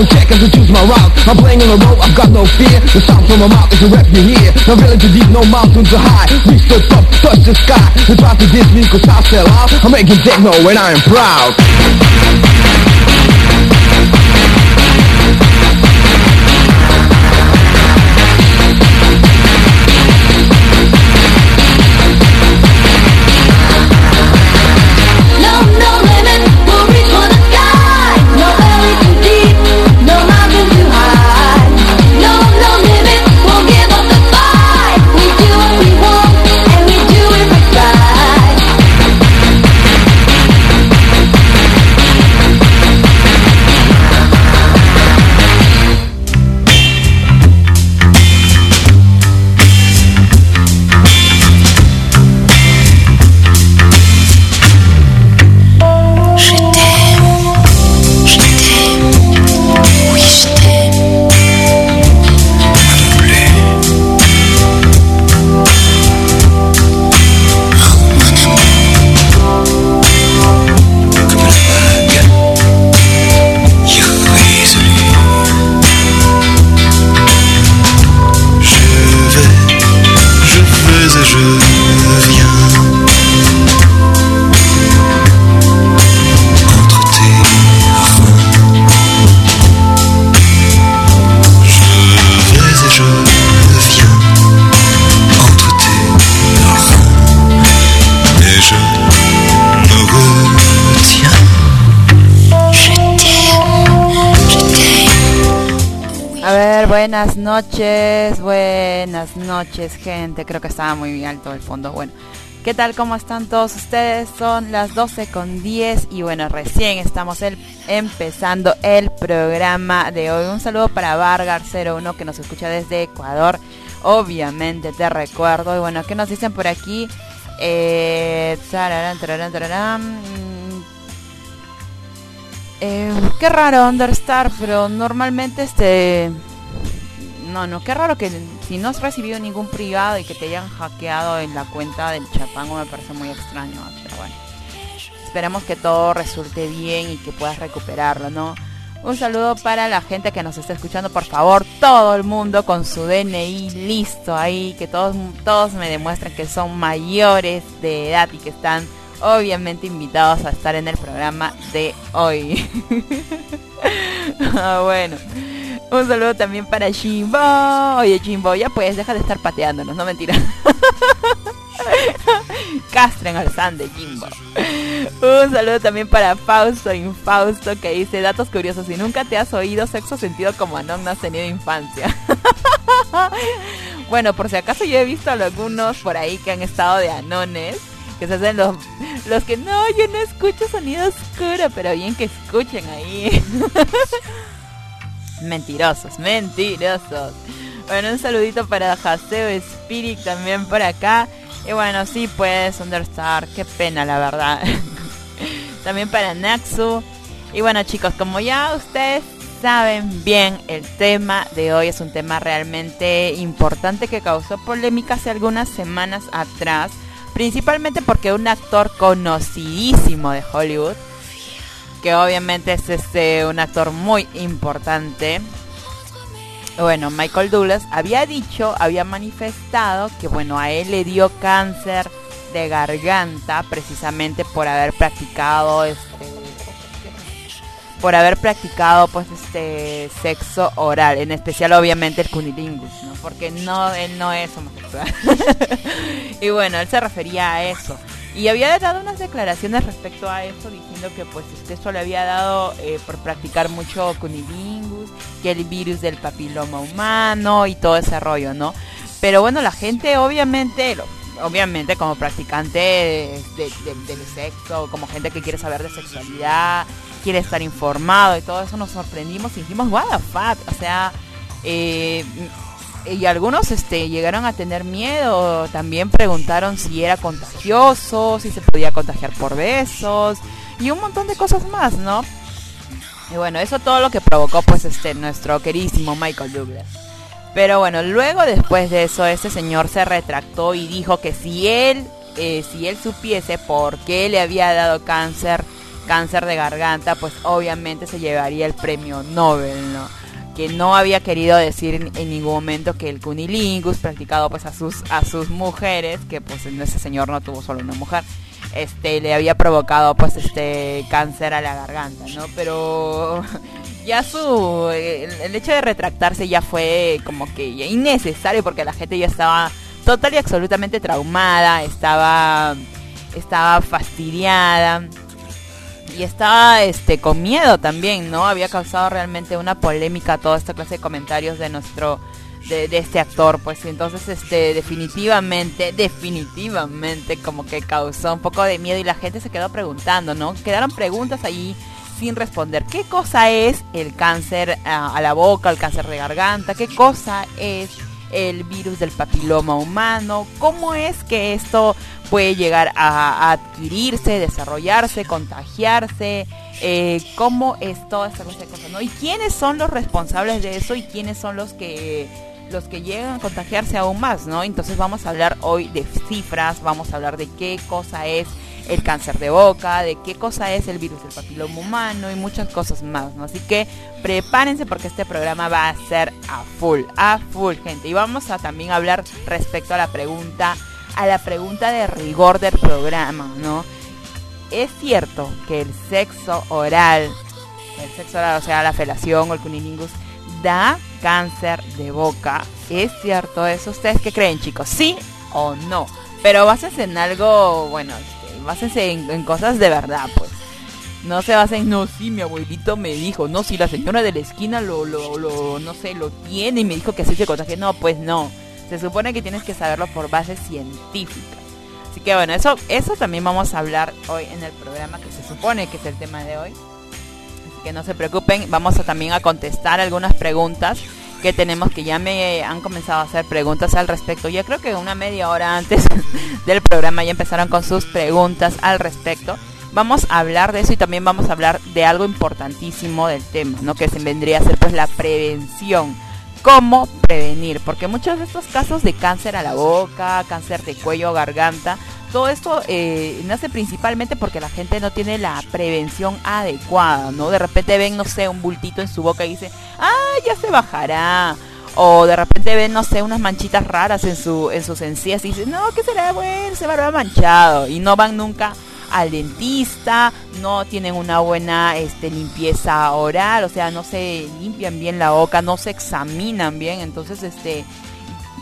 Microphone check as I choose my route. I'm playing on the road, I've got no fear. The sound from my mouth is a rap you hear. No valley too deep, no mountains are high. Reach the top, touch the sky. They try to diss me cause I sell out. I'm making techno and I am proud buenas noches, buenas noches, gente. Creo que estaba muy alto el fondo. Bueno, ¿qué tal? ¿Cómo están todos ustedes? Son las 12 con 10 y bueno, recién estamos el- empezando el programa de hoy. Un saludo para Vargar01 que nos escucha desde Ecuador. Obviamente te recuerdo. Y bueno, ¿qué nos dicen por aquí? Eh. Mm, eh, qué raro Understar, pero normalmente este... No, no, qué raro que si no has recibido ningún privado y que te hayan hackeado en la cuenta del Chapango me parece muy extraño, pero bueno. Esperemos que todo resulte bien y que puedas recuperarlo, ¿no? Un saludo para la gente que nos está escuchando, por favor, todo el mundo con su DNI listo ahí, que todos, todos me demuestren que son mayores de edad y que están obviamente invitados a estar en el programa de hoy. Ah, bueno, un saludo también para Jimbo. Oye, Jimbo, ya puedes, deja de estar pateándonos, no mentira. Castren al de Jimbo. Un saludo también para Fausto Infausto que dice datos curiosos. Si nunca te has oído sexo sentido como Anon, no has tenido infancia. bueno, por si acaso yo he visto a algunos por ahí que han estado de anones. Que se hacen los, los que no, yo no escucho sonido oscuro, pero bien que escuchen ahí. mentirosos, mentirosos. Bueno, un saludito para Haseo Spirit también por acá. Y bueno, sí, pues, Understar, qué pena, la verdad. también para Naxu. Y bueno, chicos, como ya ustedes saben bien, el tema de hoy es un tema realmente importante que causó polémica hace algunas semanas atrás. Principalmente porque un actor conocidísimo de Hollywood que obviamente es este un actor muy importante. Bueno, Michael Douglas había dicho, había manifestado que bueno, a él le dio cáncer de garganta precisamente por haber practicado este por haber practicado pues este sexo oral, en especial obviamente el cunilingus, ¿no? Porque no él no es homosexual. y bueno, él se refería a eso. Y había dado unas declaraciones respecto a eso, diciendo que pues eso le había dado eh, por practicar mucho cunilingus, que el virus del papiloma humano y todo ese rollo, ¿no? Pero bueno, la gente obviamente, obviamente como practicante de- de- de- del sexo, como gente que quiere saber de sexualidad, quiere estar informado y todo eso, nos sorprendimos y dijimos, what the fuck, o sea, eh, y algunos este llegaron a tener miedo, también preguntaron si era contagioso, si se podía contagiar por besos y un montón de cosas más, ¿no? Y bueno, eso todo lo que provocó pues este nuestro queridísimo Michael Douglas. Pero bueno, luego después de eso este señor se retractó y dijo que si él eh, si él supiese por qué le había dado cáncer cáncer de garganta, pues obviamente se llevaría el premio Nobel, ¿no? Que no había querido decir en, ningún momento que el cunilingus practicado pues a sus a sus mujeres que pues ese señor no tuvo solo una mujer este le había provocado pues este cáncer a la garganta no pero ya su el, hecho de retractarse ya fue como que innecesario porque la gente ya estaba total y absolutamente traumada estaba estaba fastidiada y estaba este con miedo también, ¿no? Había causado realmente una polémica toda esta clase de comentarios de nuestro de, este actor, pues entonces este definitivamente, definitivamente como que causó un poco de miedo y la gente se quedó preguntando, ¿no? Quedaron preguntas ahí sin responder. ¿Qué cosa es el cáncer a, a la boca, el cáncer de garganta? ¿Qué cosa es el virus del papiloma humano? ¿Cómo es que esto puede llegar a, adquirirse, desarrollarse, contagiarse? Eh, ¿Cómo es toda esta cosas? ¿no? ¿Y quiénes son los responsables de eso y quiénes son los que los que llegan a contagiarse aún más, ¿no? Entonces vamos a hablar hoy de cifras, vamos a hablar de qué cosa es el cáncer de boca, de qué cosa es el virus del papiloma humano y muchas cosas más, ¿no? Así que prepárense porque este programa va a ser a full, a full, gente. Y vamos a también hablar respecto a la pregunta, a la pregunta de rigor del programa, ¿no? Es cierto que el sexo oral, el sexo oral, o sea, la felación o el cunilingus, da cáncer de boca. ¿Es cierto eso? ¿Ustedes qué creen, chicos? ¿Sí o no? Pero básense en algo, bueno, básense en, en cosas de verdad, pues. No se basen, no, sí, mi abuelito me dijo, no, si la señora de la esquina lo, lo, lo, no sé, lo tiene y me dijo que así se contagia. No, pues no. Se supone que tienes que saberlo por bases científicas. Así que bueno, eso, eso también vamos a hablar hoy en el programa que se supone que es el tema de hoy. Así que no se preocupen, vamos a también a contestar algunas preguntas que tenemos que ya me han comenzado a hacer preguntas al respecto. Yo creo que una media hora antes del programa ya empezaron con sus preguntas al respecto. Vamos a hablar de eso y también vamos a hablar de algo importantísimo del tema, ¿no? Que se vendría a ser pues la prevención. ¿Cómo prevenir? Porque muchos de estos casos de cáncer a la boca, cáncer de cuello, garganta, todo esto eh, nace principalmente porque la gente no tiene la prevención adecuada, ¿no? De repente ven, no sé, un bultito en su boca y dicen, ah, ya se bajará. O de repente ven, no sé, unas manchitas raras en, su, en sus encías y dicen, no, ¿qué será? Bueno, se me habrá manchado. Y no van nunca al dentista, no tienen una buena este, limpieza oral, o sea, no se limpian bien la boca, no se examinan bien, entonces este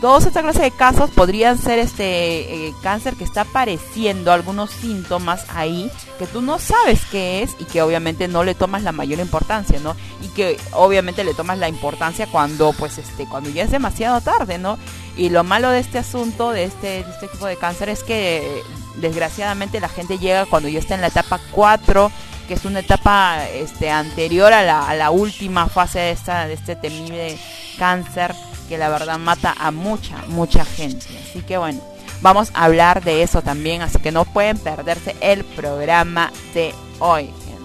todas esta clase de casos podrían ser este eh, cáncer que está apareciendo algunos síntomas ahí que tú no sabes qué es y que obviamente no le tomas la mayor importancia, ¿no? Y que obviamente le tomas la importancia cuando pues este cuando ya es demasiado tarde, ¿no? Y lo malo de este asunto de este de este tipo de cáncer es que desgraciadamente la gente llega cuando ya está en la etapa 4 que es una etapa este anterior a la, a la última fase de esta de este temible cáncer que la verdad mata a mucha, mucha gente. Así que bueno, vamos a hablar de eso también, así que no pueden perderse el programa de hoy, gente.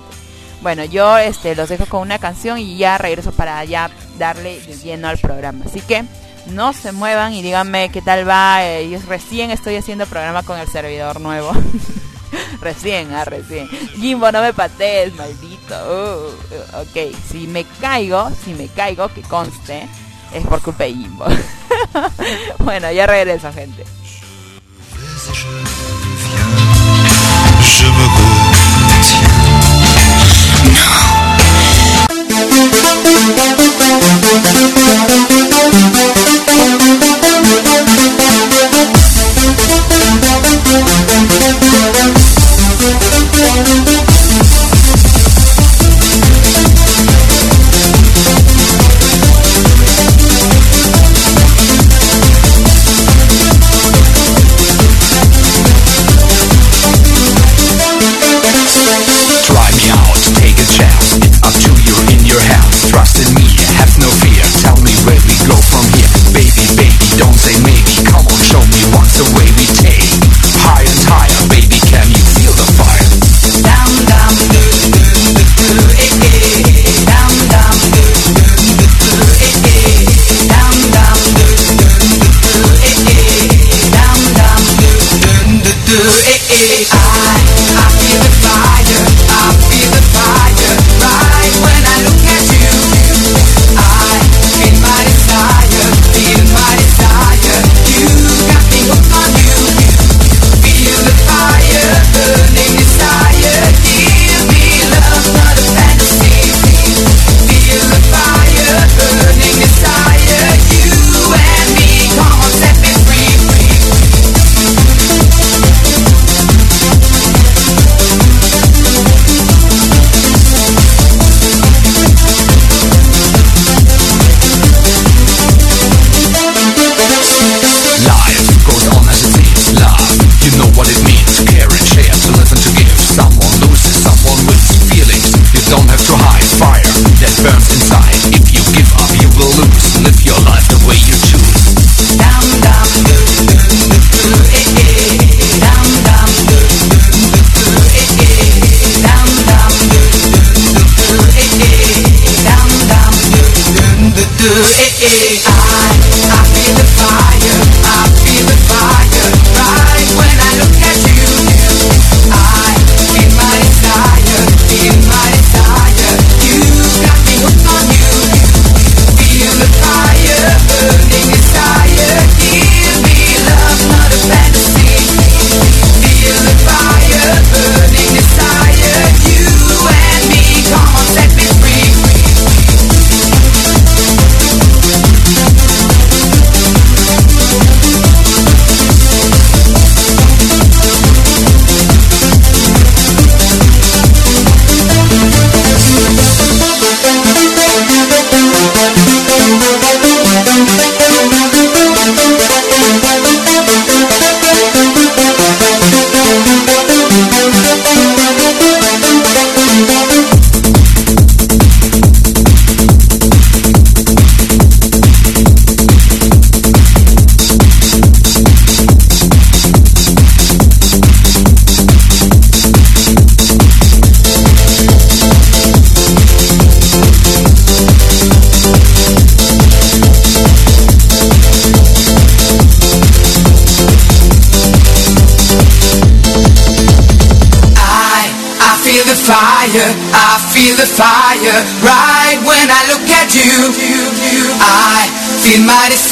Bueno, yo este, los dejo con una canción y ya regreso para ya darle lleno al programa. Así que no se muevan y díganme qué tal va. Eh, yo recién estoy haciendo programa con el servidor nuevo. recién, ah, recién. Jimbo, no me patees, maldito. Uh, uh, ok, si me caigo, si me caigo, que conste es por culpa de Jimbo. bueno, ya regreso, gente.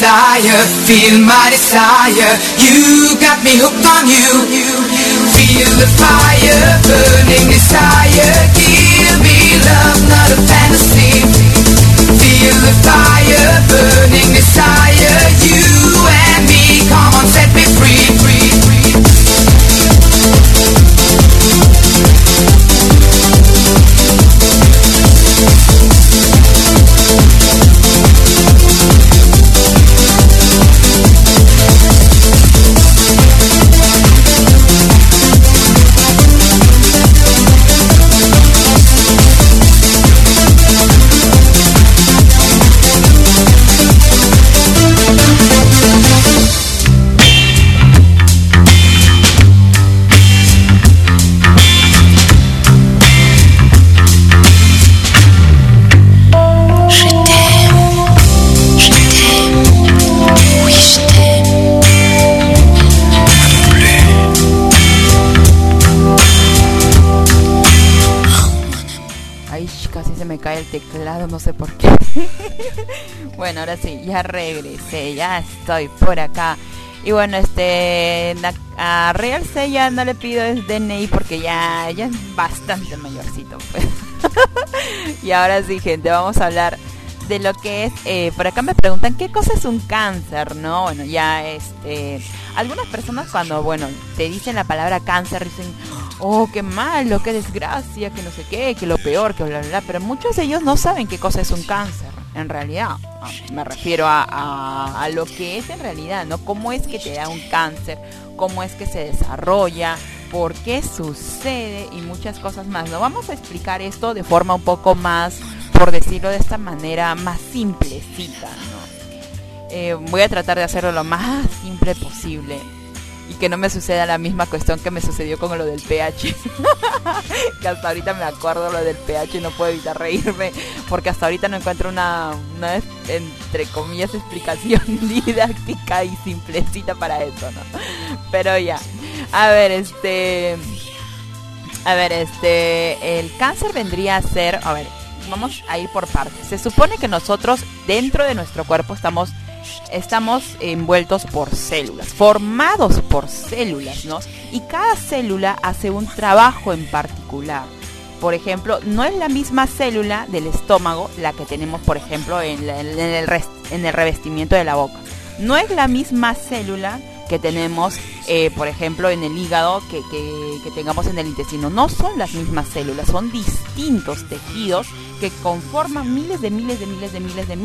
desire, feel my desire. You got me hooked on you. Feel the fire, burning desire. Give me love, not a fantasy. Feel the fire, burning desire. You and me, come on, set me free. free. Sí, ya regresé, ya estoy por acá. Y bueno, este a Real C ya no le pido el DNI porque ya, ya es bastante mayorcito, pues. y ahora sí, gente, vamos a hablar de lo que es, eh, por acá me preguntan qué cosa es un cáncer, ¿no? Bueno, ya este, algunas personas cuando, bueno, te dicen la palabra cáncer dicen, oh, qué malo, qué desgracia, que no sé qué, que lo peor, que bla, bla, bla, pero muchos de ellos no saben qué cosa es un cáncer, en realidad. Me refiero a, a, a lo que es en realidad, ¿no? ¿Cómo es que te da un cáncer? ¿Cómo es que se desarrolla? ¿Por qué sucede? Y muchas cosas más, ¿no? Vamos a explicar esto de forma un poco más por decirlo de esta manera, más simplecita, ¿no? Eh, voy a tratar de hacerlo lo más simple posible y que no me suceda la misma cuestión que me sucedió con lo del pH. que hasta ahorita me acuerdo lo del pH y no puedo evitar reírme porque hasta ahorita no encuentro una, una entre comillas explicación didáctica y simplecita para eso, ¿no? Pero ya. A ver, este a ver, este el cáncer vendría a ser, a ver, vamos a ir por partes. Se supone que nosotros dentro de nuestro cuerpo estamos estamos envueltos por células, formados por células, ¿no? Y cada célula hace un trabajo en particular. Por ejemplo, no es la misma célula del estómago la que tenemos, por ejemplo, en, el, en el revestimiento de la boca. No es la misma célula que tenemos, eh, por ejemplo, en el hígado que, que- que tengamos en el intestino. No son las mismas células, son distintos tejidos que conforman miles de miles de miles de miles de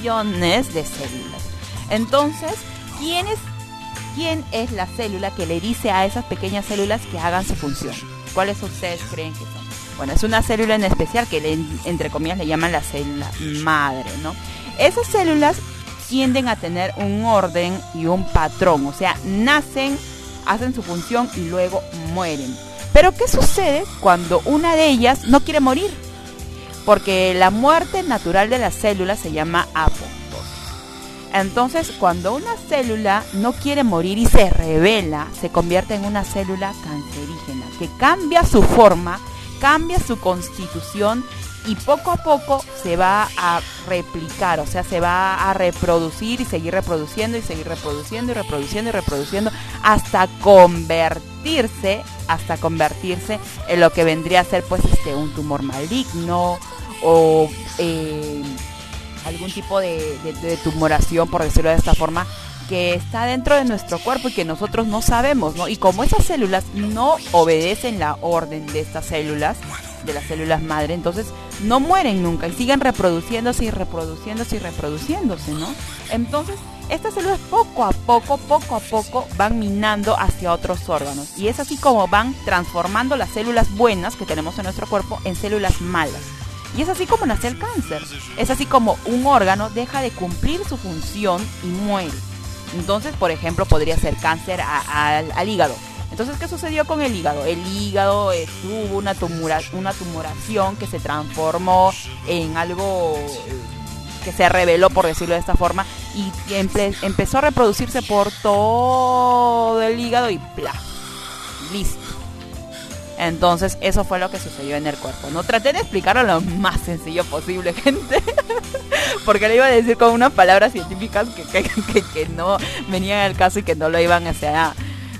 millones de células. Entonces, ¿quién es, quién es la célula que le dice a esas pequeñas células que hagan su función? ¿Cuáles ustedes creen que son? Bueno, es una célula en especial que le- entre comillas le llaman la célula madre, ¿no? Esas células tienden a tener un orden y un patrón, o sea, nacen, hacen su función y luego mueren. Pero ¿qué sucede cuando una de ellas no quiere morir? Porque la muerte natural de las células se llama apoptosis. Entonces, cuando una célula no quiere morir y se revela, se convierte en una célula cancerígena, que cambia su forma, cambia su constitución y poco a poco se va a replicar, o sea, se va a reproducir y seguir reproduciendo y seguir reproduciendo y reproduciendo y reproduciendo hasta convertirse, hasta convertirse en lo que vendría a ser pues este un tumor maligno o eh, algún tipo de, de- de tumoración, por decirlo de esta forma, que está dentro de nuestro cuerpo y que nosotros no sabemos, ¿no? Y como esas células no obedecen la orden de estas células, de las células madre, entonces no mueren nunca y siguen reproduciéndose y reproduciéndose y reproduciéndose, ¿no? Entonces, estas células poco a poco, poco a poco van minando hacia otros órganos. Y es así como van transformando las células buenas que tenemos en nuestro cuerpo en células malas. Y es así como nace el cáncer. Es así como un órgano deja de cumplir su función y muere. Entonces, por ejemplo, podría ser cáncer al hígado. Entonces, ¿qué sucedió con el hígado? El hígado tuvo una, tumora- una tumoración que se transformó en algo eh, que se reveló, por decirlo de esta forma, y empe- empezó a reproducirse por todo el hígado y ¡plá! Listo. Entonces, eso fue lo que sucedió en el cuerpo. No traté de explicarlo lo más sencillo posible, gente. Porque le iba a decir con unas palabras científicas que, que, no venían al caso y que no lo iban a hacer.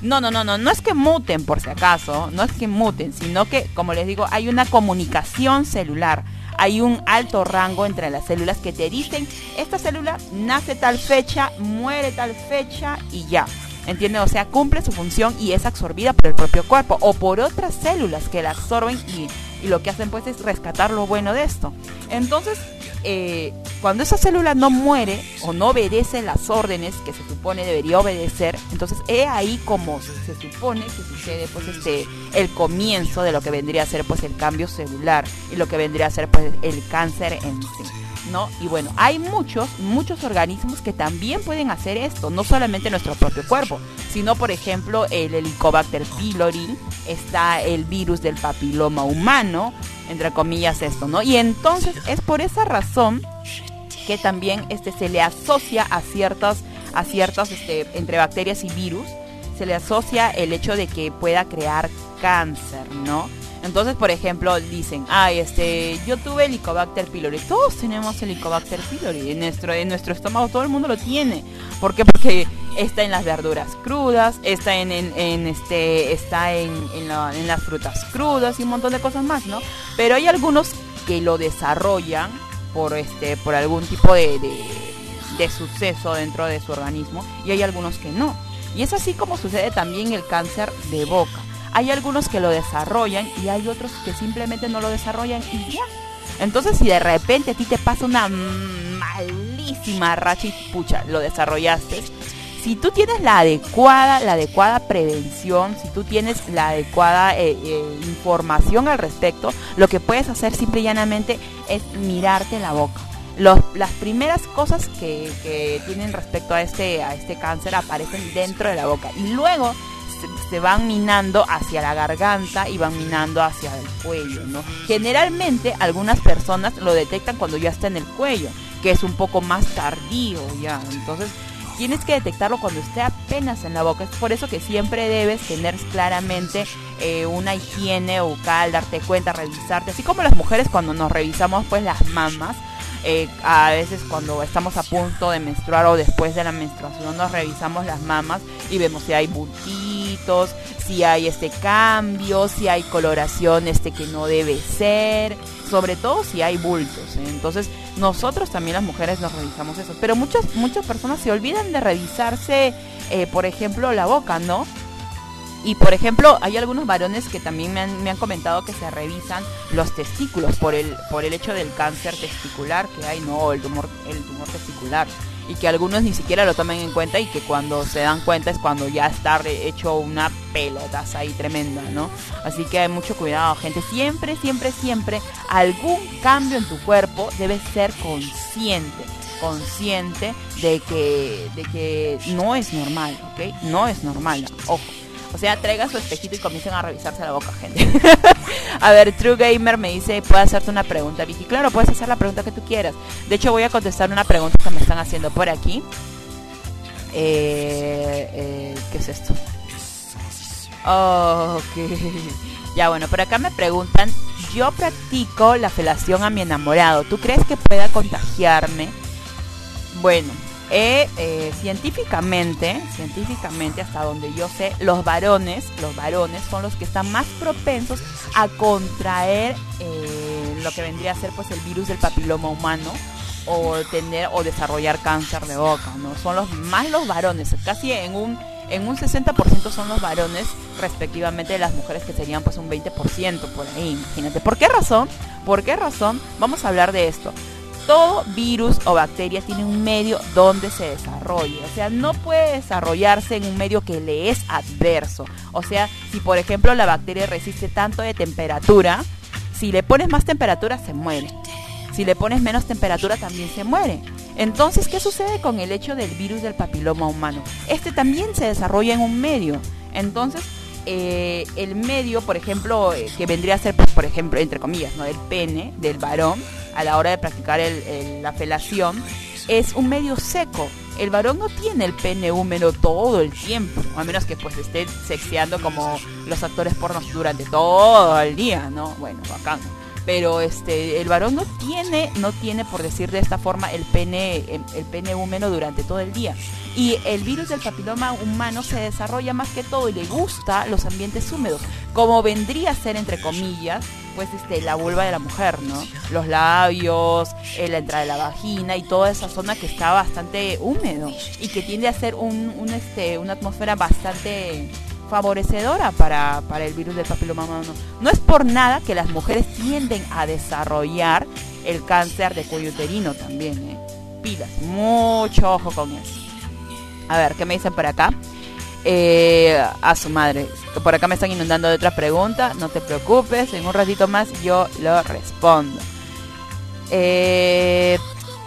No, no, no, no, no es que muten por si acaso, no es que muten, sino que, como les digo, hay una comunicación celular. Hay un alto rango entre las células que te dicen, esta célula nace tal fecha, muere tal fecha y ya. ¿Entiendes? O sea, cumple su función y es absorbida por el propio cuerpo o por otras células que la absorben y, y lo que hacen pues es rescatar lo bueno de esto. Entonces, eh, cuando esa célula no muere o no obedece las órdenes que se supone debería obedecer, entonces he ahí como se supone que sucede pues este el comienzo de lo que vendría a ser pues el cambio celular y lo que vendría a ser pues el cáncer en sí. Y bueno, hay muchos, muchos organismos que también pueden hacer esto, no solamente nuestro propio cuerpo, sino por ejemplo el Helicobacter pylori, está el virus del papiloma humano, entre comillas esto, ¿no? Y entonces es por esa razón que también este se le asocia a ciertas a ciertas este, entre bacterias y virus se le asocia el hecho de que pueda crear cáncer, ¿no? Entonces, por ejemplo, dicen, ay, este, yo tuve Helicobacter pylori. Todos tenemos Helicobacter pylori. En nuestro, en nuestro estómago todo el mundo lo tiene. ¿Por qué? Porque está en las verduras crudas, está en, en- este, está en, en la- en las frutas crudas y un montón de cosas más, ¿no? Pero hay algunos que lo desarrollan por este, por algún tipo de, de suceso dentro de su organismo y hay algunos que no. Y es así como sucede también el cáncer de boca. Hay algunos que lo desarrollan y hay otros que simplemente no lo desarrollan y ya. Entonces si de repente a ti te pasa una malísima racha y pucha, lo desarrollaste, si tú tienes la adecuada, la adecuada prevención, si tú tienes la adecuada eh, eh, información al respecto, lo que puedes hacer simple y llanamente es mirarte la boca. Los- las primeras cosas que, que tienen respecto a este, a este cáncer aparecen dentro de la boca y luego se, van minando hacia la garganta y van minando hacia el cuello, ¿no? Generalmente algunas personas lo detectan cuando ya está en el cuello, que es un poco más tardío ya. Entonces tienes que detectarlo cuando esté apenas en la boca. Es por eso que siempre debes tener claramente eh, una higiene bucal, darte cuenta, revisarte. Así como las mujeres cuando nos revisamos pues las mamas, eh, a veces cuando estamos a punto de menstruar o después de la menstruación nos revisamos las mamas y vemos si hay bultitos, si hay este cambio, si hay coloración este que no debe ser, sobre todo si hay bultos. ¿eh? Entonces nosotros también las mujeres nos revisamos eso, pero muchas muchas personas se olvidan de revisarse, eh, por ejemplo, la boca, ¿no? Y por ejemplo, hay algunos varones que también me han, me han comentado que se revisan los testículos por el, por el hecho del cáncer testicular que hay, no, el tumor, el tumor testicular. Y que algunos ni siquiera lo tomen en cuenta y que cuando se dan cuenta es cuando ya está hecho una pelotaza ahí tremenda, ¿no? Así que hay mucho cuidado, gente. Siempre, siempre, siempre, algún cambio en tu cuerpo debes ser consciente consciente de que, de que no es normal, ¿ok? No es normal, ojo. O sea, traigan su espejito y comiencen a revisarse la boca, gente. a ver, True Gamer me dice, ¿puedo hacerte una pregunta, Vicky? Claro, puedes hacer la pregunta que tú quieras. De hecho, voy a contestar una pregunta que me están haciendo por aquí. Eh, eh, ¿Qué es esto? Oh, ok. Ya, bueno, por acá me preguntan, yo practico la felación a mi enamorado. ¿Tú crees que pueda contagiarme? Bueno, eh, científicamente, científicamente hasta donde yo sé, los varones, los varones son los que están más propensos a contraer eh, lo que vendría a ser pues el virus del papiloma humano o tener o desarrollar cáncer de boca, ¿no? Son los más los varones, casi en un en un 60% son los varones respectivamente de las mujeres que serían pues un 20% por ahí, imagínate. ¿Por qué razón? ¿Por qué razón? Vamos a hablar de esto todo virus o bacteria tiene un medio donde se desarrolle. O sea, no puede desarrollarse en un medio que le es adverso. O sea, si por ejemplo la bacteria resiste tanto de temperatura, si le pones más temperatura se muere. Si le pones menos temperatura también se muere. Entonces, ¿qué sucede con el hecho del virus del papiloma humano? Este también se desarrolla en un medio. Entonces, eh, el medio, por ejemplo, eh, que vendría a ser, pues, por ejemplo, entre comillas, ¿no? el pene del varón a la hora de practicar la felación, es un medio seco. El varón no tiene el pene húmedo todo el tiempo, a menos que pues esté sexeando como los actores pornos durante todo el día, ¿no? Bueno, bacán. Pero este, el varón no tiene, no tiene, por decir de esta forma, el pene, el, pene húmedo durante todo el día. Y el virus del papiloma humano se desarrolla más que todo y le gusta los ambientes húmedos, como vendría a ser entre comillas, pues este la vulva de la mujer, ¿no? Los labios, eh, la entrada de la vagina y toda esa zona que está bastante húmedo y que tiende a ser un, un, este una atmósfera bastante favorecedora para, para el virus del papiloma humano. No es por nada que las mujeres tienden a desarrollar el cáncer de cuello uterino también, ¿eh? Pilas, mucho ojo con eso. A ver, ¿qué me dicen por acá? Eh, a su madre. Por acá me están inundando de otra pregunta. No te preocupes, en un ratito más yo lo respondo. Eh,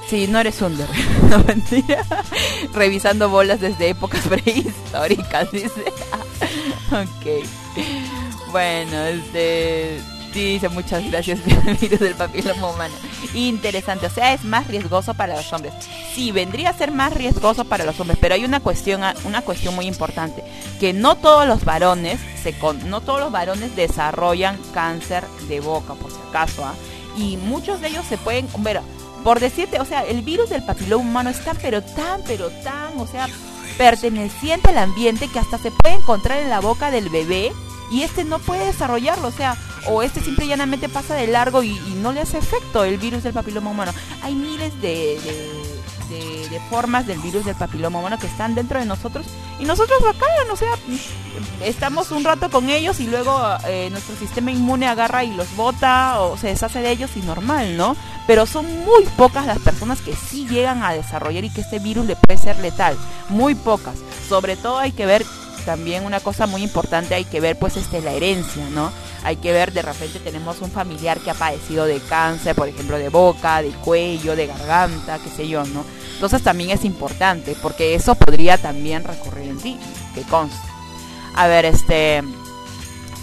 sí, no eres under. no mentira. Revisando bolas desde épocas prehistóricas, dice. ok. Bueno, este. Dice muchas gracias el virus del papiloma humano. Interesante, o sea, es más riesgoso para los hombres. Sí, vendría a ser más riesgoso para los hombres, pero hay una cuestión, una cuestión muy importante, que no todos los varones se con, no todos los varones desarrollan cáncer de boca, por si acaso, ¿ah? y muchos de ellos se pueden, por decirte, o sea, el virus del papiloma humano es tan, pero tan, pero tan, o sea, perteneciente al ambiente que hasta se puede encontrar en la boca del bebé y este no puede desarrollarlo, o sea, o este simple y llanamente pasa de largo y, no le hace efecto el virus del papiloma humano. Hay miles de, de- formas del virus del papiloma humano que están dentro de nosotros y nosotros acá, o sea, estamos un rato con ellos y luego eh, nuestro sistema inmune agarra y los bota o se deshace de ellos y normal, ¿no? Pero son muy pocas las personas que sí llegan a desarrollar y que este virus le puede ser letal, muy pocas. Sobre todo hay que ver también una cosa muy importante, hay que ver pues este la herencia, ¿no? Hay que ver de repente tenemos un familiar que ha padecido de cáncer, por ejemplo, de boca, de cuello, de garganta, qué sé yo, ¿no? Entonces también es importante porque eso podría también recurrir en ti, que conste. A ver, este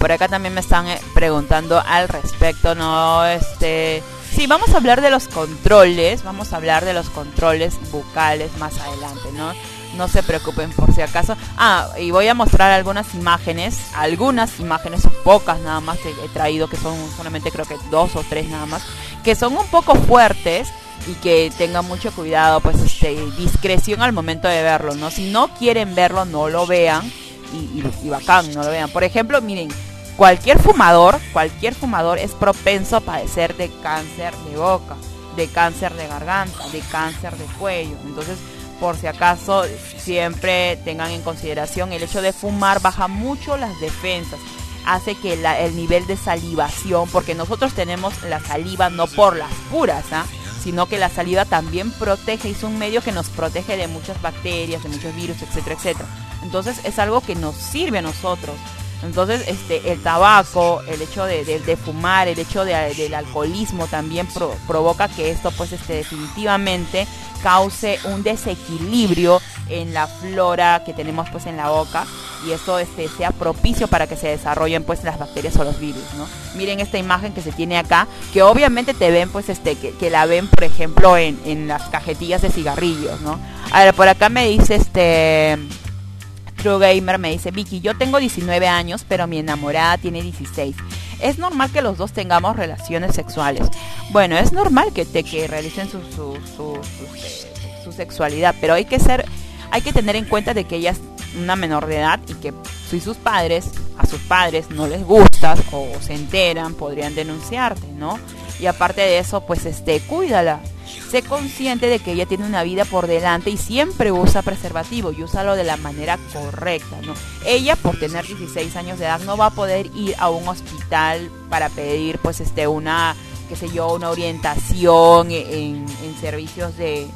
por acá también me están eh, preguntando al respecto, ¿no? Este, sí, vamos a hablar de los controles, vamos a hablar de los controles bucales más adelante, ¿no? No se preocupen por si acaso. Ah, y voy a mostrar algunas imágenes, algunas imágenes, son pocas nada más que he traído, que son solamente creo que dos o tres nada más, que son un poco fuertes y que tengan mucho cuidado, pues este, discreción al momento de verlo, ¿no? Si no quieren verlo, no lo vean y, y, y no lo vean. Por ejemplo, miren, cualquier fumador, cualquier fumador es propenso a padecer de cáncer de boca, de cáncer de garganta, de cáncer de cuello. Entonces, por si acaso, siempre tengan en consideración el hecho de fumar baja mucho las defensas. Hace que la- el nivel de salivación, porque nosotros tenemos la saliva no por las puras, ¿ah? sino que la saliva también protege, es un medio que nos protege de muchas bacterias, de muchos virus, etcétera, etcétera. Entonces es algo que nos sirve a nosotros. Entonces, este, el tabaco, el hecho de, de- fumar, el hecho de- del alcoholismo también pro- provoca que esto, pues, este, definitivamente cause un desequilibrio en la flora que tenemos, pues, en la boca y esto, este, sea propicio para que se desarrollen, pues, las bacterias o los virus, ¿no? Miren esta imagen que se tiene acá, que obviamente te ven, pues, este, que, que la ven, por ejemplo, en, en las cajetillas de cigarrillos, ¿no? A ver, por acá me dice, este... True Gamer me dice, Vicky, yo tengo 19 años, pero mi enamorada tiene 16. Es normal que los dos tengamos relaciones sexuales. Bueno, es normal que te que realicen su, su, su, eh, su sexualidad, pero hay que ser, hay que tener en cuenta de que ella es una menor de edad y que si sus padres, a sus padres no les gustas o se enteran, podrían denunciarte, ¿no? Y aparte de eso, pues este, cuídala. Sé consciente de que ella tiene una vida por delante y siempre usa preservativo y úsalo de la manera correcta, ¿no? Ella, por tener 16 años de edad, no va a poder ir a un hospital para pedir, pues, este, una, qué sé yo, una orientación en, en servicios de,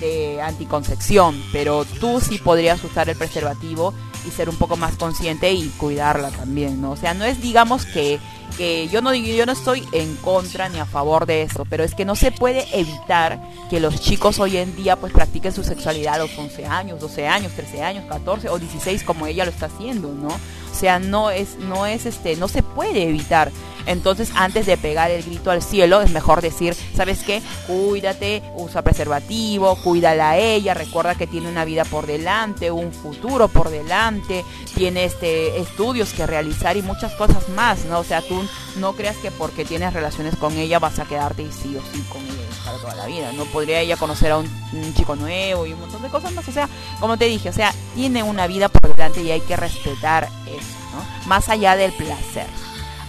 de anticoncepción, pero tú sí podrías usar el preservativo y ser un poco más consciente y cuidarla también, ¿no? O sea, no es, digamos, que que yo no yo no estoy en contra ni a favor de eso, pero es que no se puede evitar que los chicos hoy en día pues practiquen su sexualidad a los 11 años, 12 años, 13 años, 14 o 16 como ella lo está haciendo, ¿no? O sea, no es no es este no se puede evitar. Entonces, antes de pegar el grito al cielo, es mejor decir, ¿sabes qué? Cuídate, usa preservativo, cuídala a ella, recuerda que tiene una vida por delante, un futuro por delante, tiene este estudios que realizar y muchas cosas más, ¿no? O sea, tú no creas que porque tienes relaciones con ella vas a quedarte sí o sí con ella para toda la vida. No podría ella conocer a un, chico nuevo y un montón de cosas más. O sea, como te dije, o sea, tiene una vida por delante y hay que respetar eso, ¿no? Más allá del placer.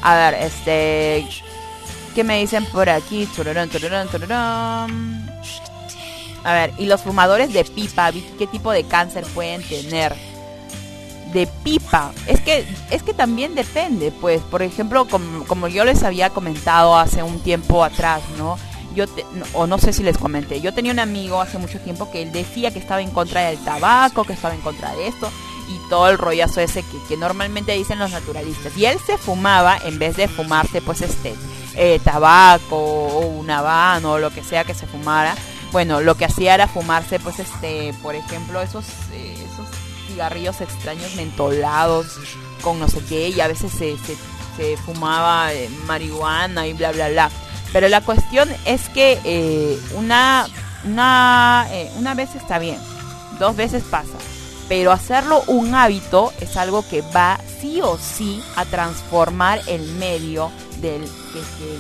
A ver, este. ¿Qué me dicen por aquí? A ver, ¿y los fumadores de pipa? ¿Qué tipo de cáncer pueden tener? De pipa. Es que, es que también depende, pues. Por ejemplo, como, como yo les había comentado hace un tiempo atrás, ¿no? Yo te- o no sé si les comenté, yo tenía un amigo hace mucho tiempo que él decía que estaba en contra del tabaco, que estaba en contra de esto y todo el rollazo ese que, que normalmente dicen los naturalistas. Y él se fumaba, en vez de fumarse pues este eh, tabaco o un habano o lo que sea que se fumara, bueno, lo que hacía era fumarse pues este, por ejemplo, esos, eh, esos cigarrillos extraños mentolados con no sé qué y a veces se, se, fumaba eh, marihuana y bla bla bla. Pero la cuestión es que eh, una, una, eh, una vez está bien, dos veces pasa, Pero hacerlo un hábito es algo que va sí o sí a transformar el medio del,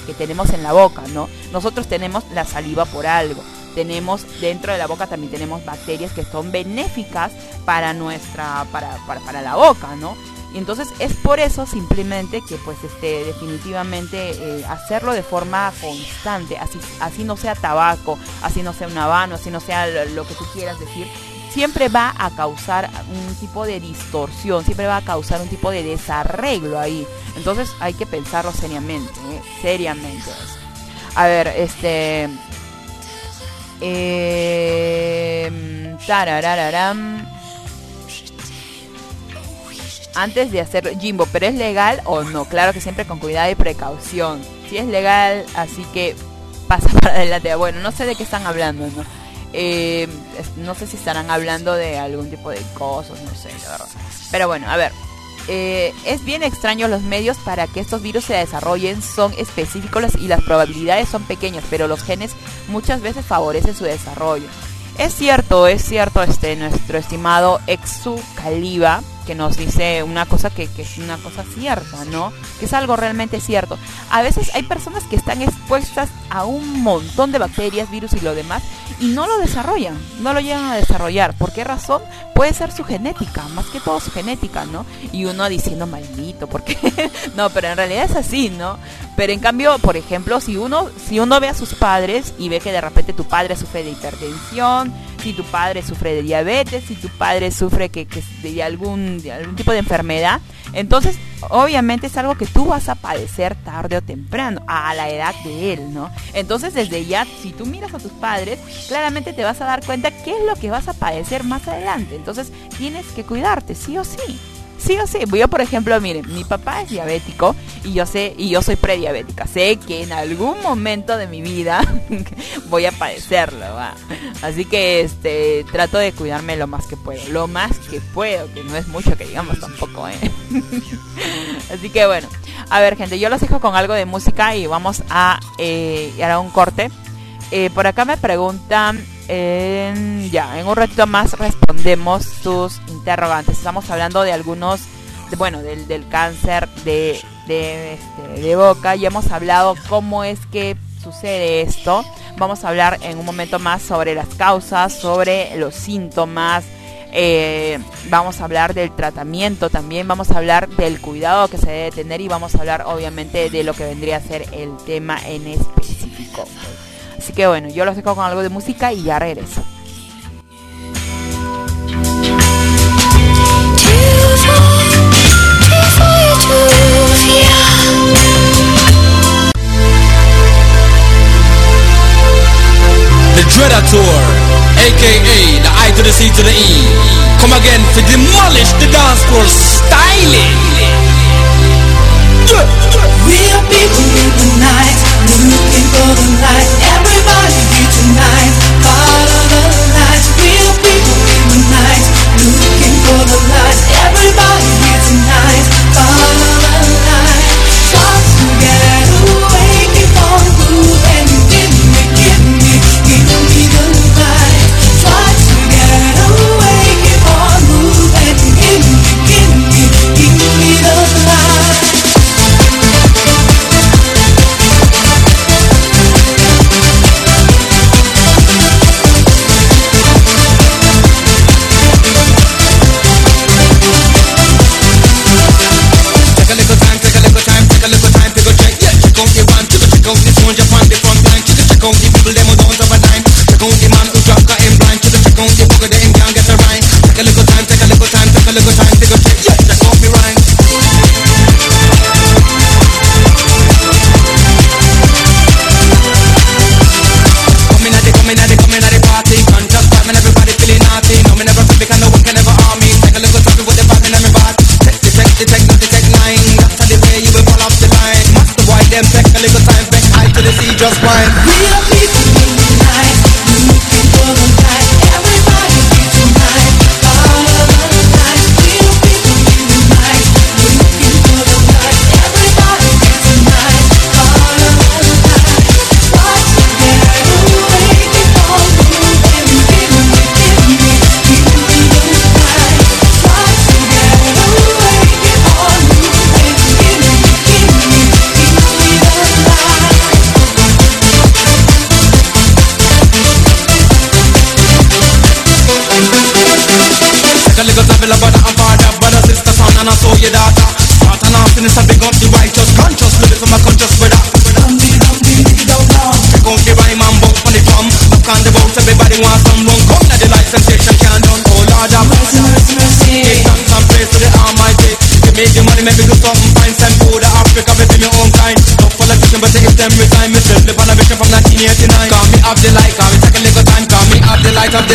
que tenemos en la boca, ¿no? Nosotros tenemos la saliva por algo. Tenemos dentro de la boca también tenemos bacterias que son benéficas para nuestra para, para, para la boca, ¿no? Y entonces es por eso simplemente que pues este definitivamente eh, hacerlo de forma constante, así, así no sea tabaco, así no sea un habano, así no sea lo, que tú quieras decir, siempre va a causar un tipo de distorsión, siempre va a causar un tipo de desarreglo ahí. Entonces hay que pensarlo seriamente, ¿eh? seriamente. A ver, este... Eh. Antes de hacerlo, Jimbo, ¿pero es legal o no? Claro que siempre con cuidado y precaución. Si es legal, así que pasa para adelante. Bueno, no sé de qué están hablando, ¿no? Eh, no sé si estarán hablando de algún tipo de cosas, no sé, la verdad. Pero bueno, a ver. Eh, es bien extraño los medios para que estos virus se desarrollen son específicos y las probabilidades son pequeñas, pero los genes muchas veces favorecen su desarrollo. Es cierto, es cierto, este nuestro estimado Exu Caliba que nos dice una cosa que, que es una cosa cierta, ¿no? Que es algo realmente cierto. A veces hay personas que están expuestas a un montón de bacterias, virus y lo demás y no lo desarrollan, no lo llegan a desarrollar. ¿Por qué razón? Puede ser su genética, más que todo su genética, ¿no? Y uno diciendo maldito, porque no, pero en realidad es así, ¿no? Pero en cambio, por ejemplo, si uno si uno ve a sus padres y ve que de repente tu padre sufre de hipertensión, si tu padre sufre de diabetes, si tu padre sufre que, que de algún de algún tipo de enfermedad, entonces obviamente es algo que tú vas a padecer tarde o temprano, a la edad de él, ¿no? Entonces desde ya, si tú miras a tus padres, claramente te vas a dar cuenta qué es lo que vas a padecer más adelante. Entonces tienes que cuidarte, sí o sí. Sí o sí, yo por ejemplo, miren, mi papá es diabético y yo sé, y yo soy prediabética. Sé que en algún momento de mi vida voy a padecerlo. Así que este trato de cuidarme lo más que puedo, lo más que puedo, que no es mucho que digamos tampoco, ¿eh? Así que bueno, a ver gente, yo los dejo con algo de música y vamos a eh, un corte. Eh, por acá me preguntan, ya, en un ratito más respondemos sus interrogantes. Estamos hablando de algunos, bueno, del, del cáncer de, de, este, de boca. Ya hemos hablado cómo es que sucede esto. Vamos a hablar en un momento más sobre las causas, sobre los síntomas. eh, vamos a hablar del tratamiento también, vamos a hablar del cuidado que se debe tener y vamos a hablar obviamente de lo que vendría a ser el tema en específico. Así que bueno, yo los dejo con algo de música y ya regreso.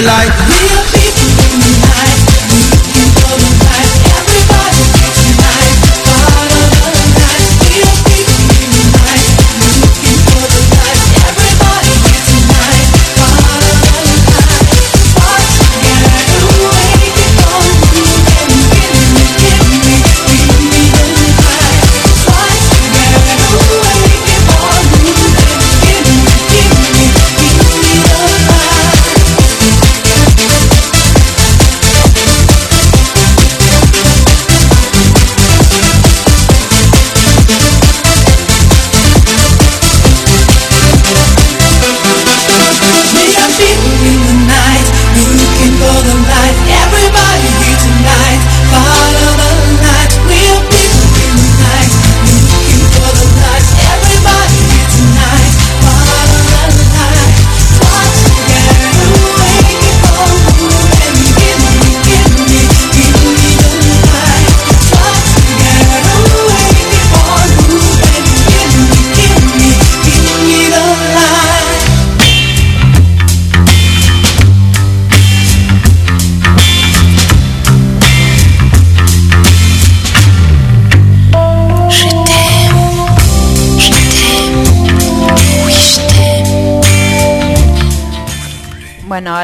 The light,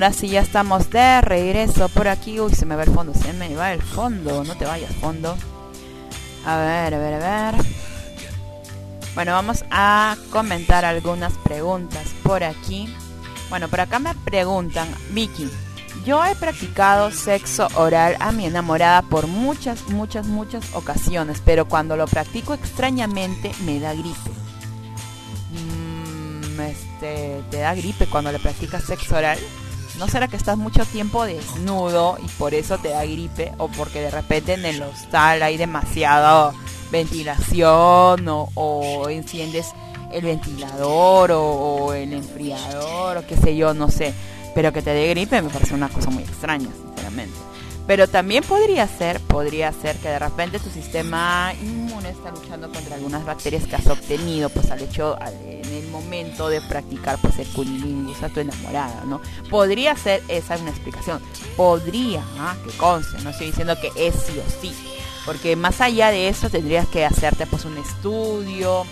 ahora sí ya estamos de regreso por aquí. Uy, se me va el fondo, se me va el fondo. No te vayas, fondo. A ver, a ver, a ver. Bueno, vamos a comentar algunas preguntas por aquí. Bueno, por acá me preguntan, Vicky, yo he practicado sexo oral a mi enamorada por muchas, muchas, muchas ocasiones, pero cuando lo practico extrañamente me da gripe. Mm, este, ¿te da gripe cuando le practicas sexo oral? ¿No será que estás mucho tiempo desnudo y por eso te da gripe? ¿O porque de repente en el hostal hay demasiada ventilación o, o enciendes el ventilador o, o el enfriador o qué sé yo, no sé. Pero que te dé gripe me parece una cosa muy extraña, sinceramente. Pero también podría ser, podría ser que de repente tu sistema inmune está luchando contra algunas bacterias que has obtenido, pues al hecho, en el momento de practicar, pues el cunilingus a tu enamorada, ¿no? Podría ser esa una explicación. Podría, ¿ah? que conste, no estoy diciendo que es sí o sí. Porque más allá de eso tendrías que hacerte pues un estudio,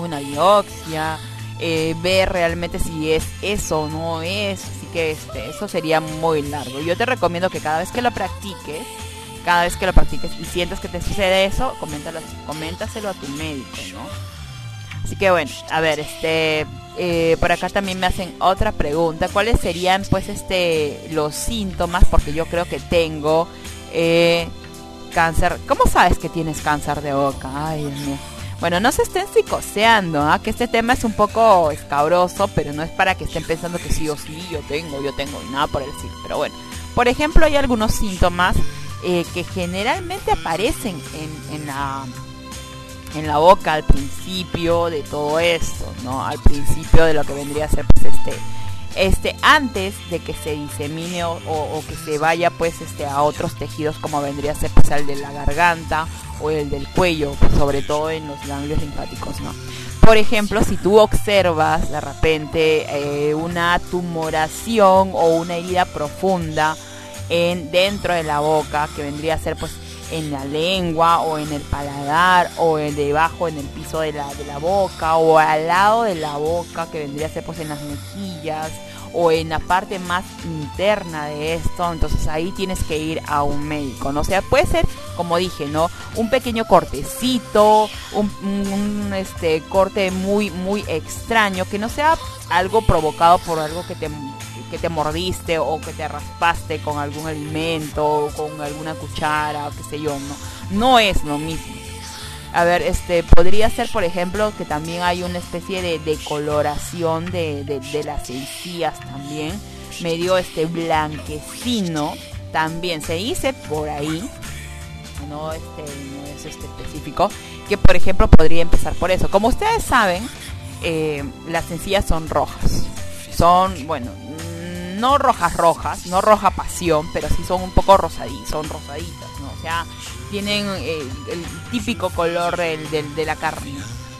una biopsia, eh, ver realmente si es eso o no es. Que este, eso sería muy largo. Yo te recomiendo que cada vez que lo practiques, cada vez que lo practiques y sientas que te sucede eso, coméntalo, coméntaselo a tu médico. Así que bueno, a ver, este, eh, por acá también me hacen otra pregunta. ¿Cuáles serían, pues, este, los síntomas? Porque yo creo que tengo eh, cáncer. ¿Cómo sabes que tienes cáncer de boca? Ay, Dios mío. Bueno, no se estén psicoseando, ¿ah? que este tema es un poco escabroso, pero no es para que estén pensando que sí o sí, yo tengo, yo tengo, y nada por el estilo. Pero bueno, por ejemplo, hay algunos síntomas eh, que generalmente aparecen en, en la en la boca al principio de todo esto, ¿no? Al principio de lo que vendría a ser pues este este antes de que se disemine o, que se vaya pues este a otros tejidos como vendría a ser pues el de la garganta o el del cuello, pues, sobre todo en los ganglios linfáticos, ¿no? Por ejemplo, si tú observas de repente eh, una tumoración o una herida profunda en dentro de la boca que vendría a ser pues en la lengua o en el paladar o en debajo en el piso de la, de la boca o al lado de la boca que vendría a ser pues en las mejillas o en la parte más interna de esto, entonces ahí tienes que ir a un médico, ¿no? Sea, puede ser, como dije, ¿no? Un pequeño cortecito, un, un, este corte muy, muy extraño, que no sea algo provocado por algo que te que te mordiste o que te raspaste con algún alimento o con alguna cuchara o qué sé yo, no, no es lo mismo. A ver, este podría ser, por ejemplo, que también hay una especie de decoloración de, de, las encías también, medio este blanquecino, también se dice por ahí, no, este, no es este específico, que por ejemplo podría empezar por eso. Como ustedes saben, eh, las encías son rojas. Son, bueno, no rojas rojas, no roja pasión, pero sí son un poco rosaditas, son rosaditas, ¿no? O sea, tienen eh, el típico color del, de la carne.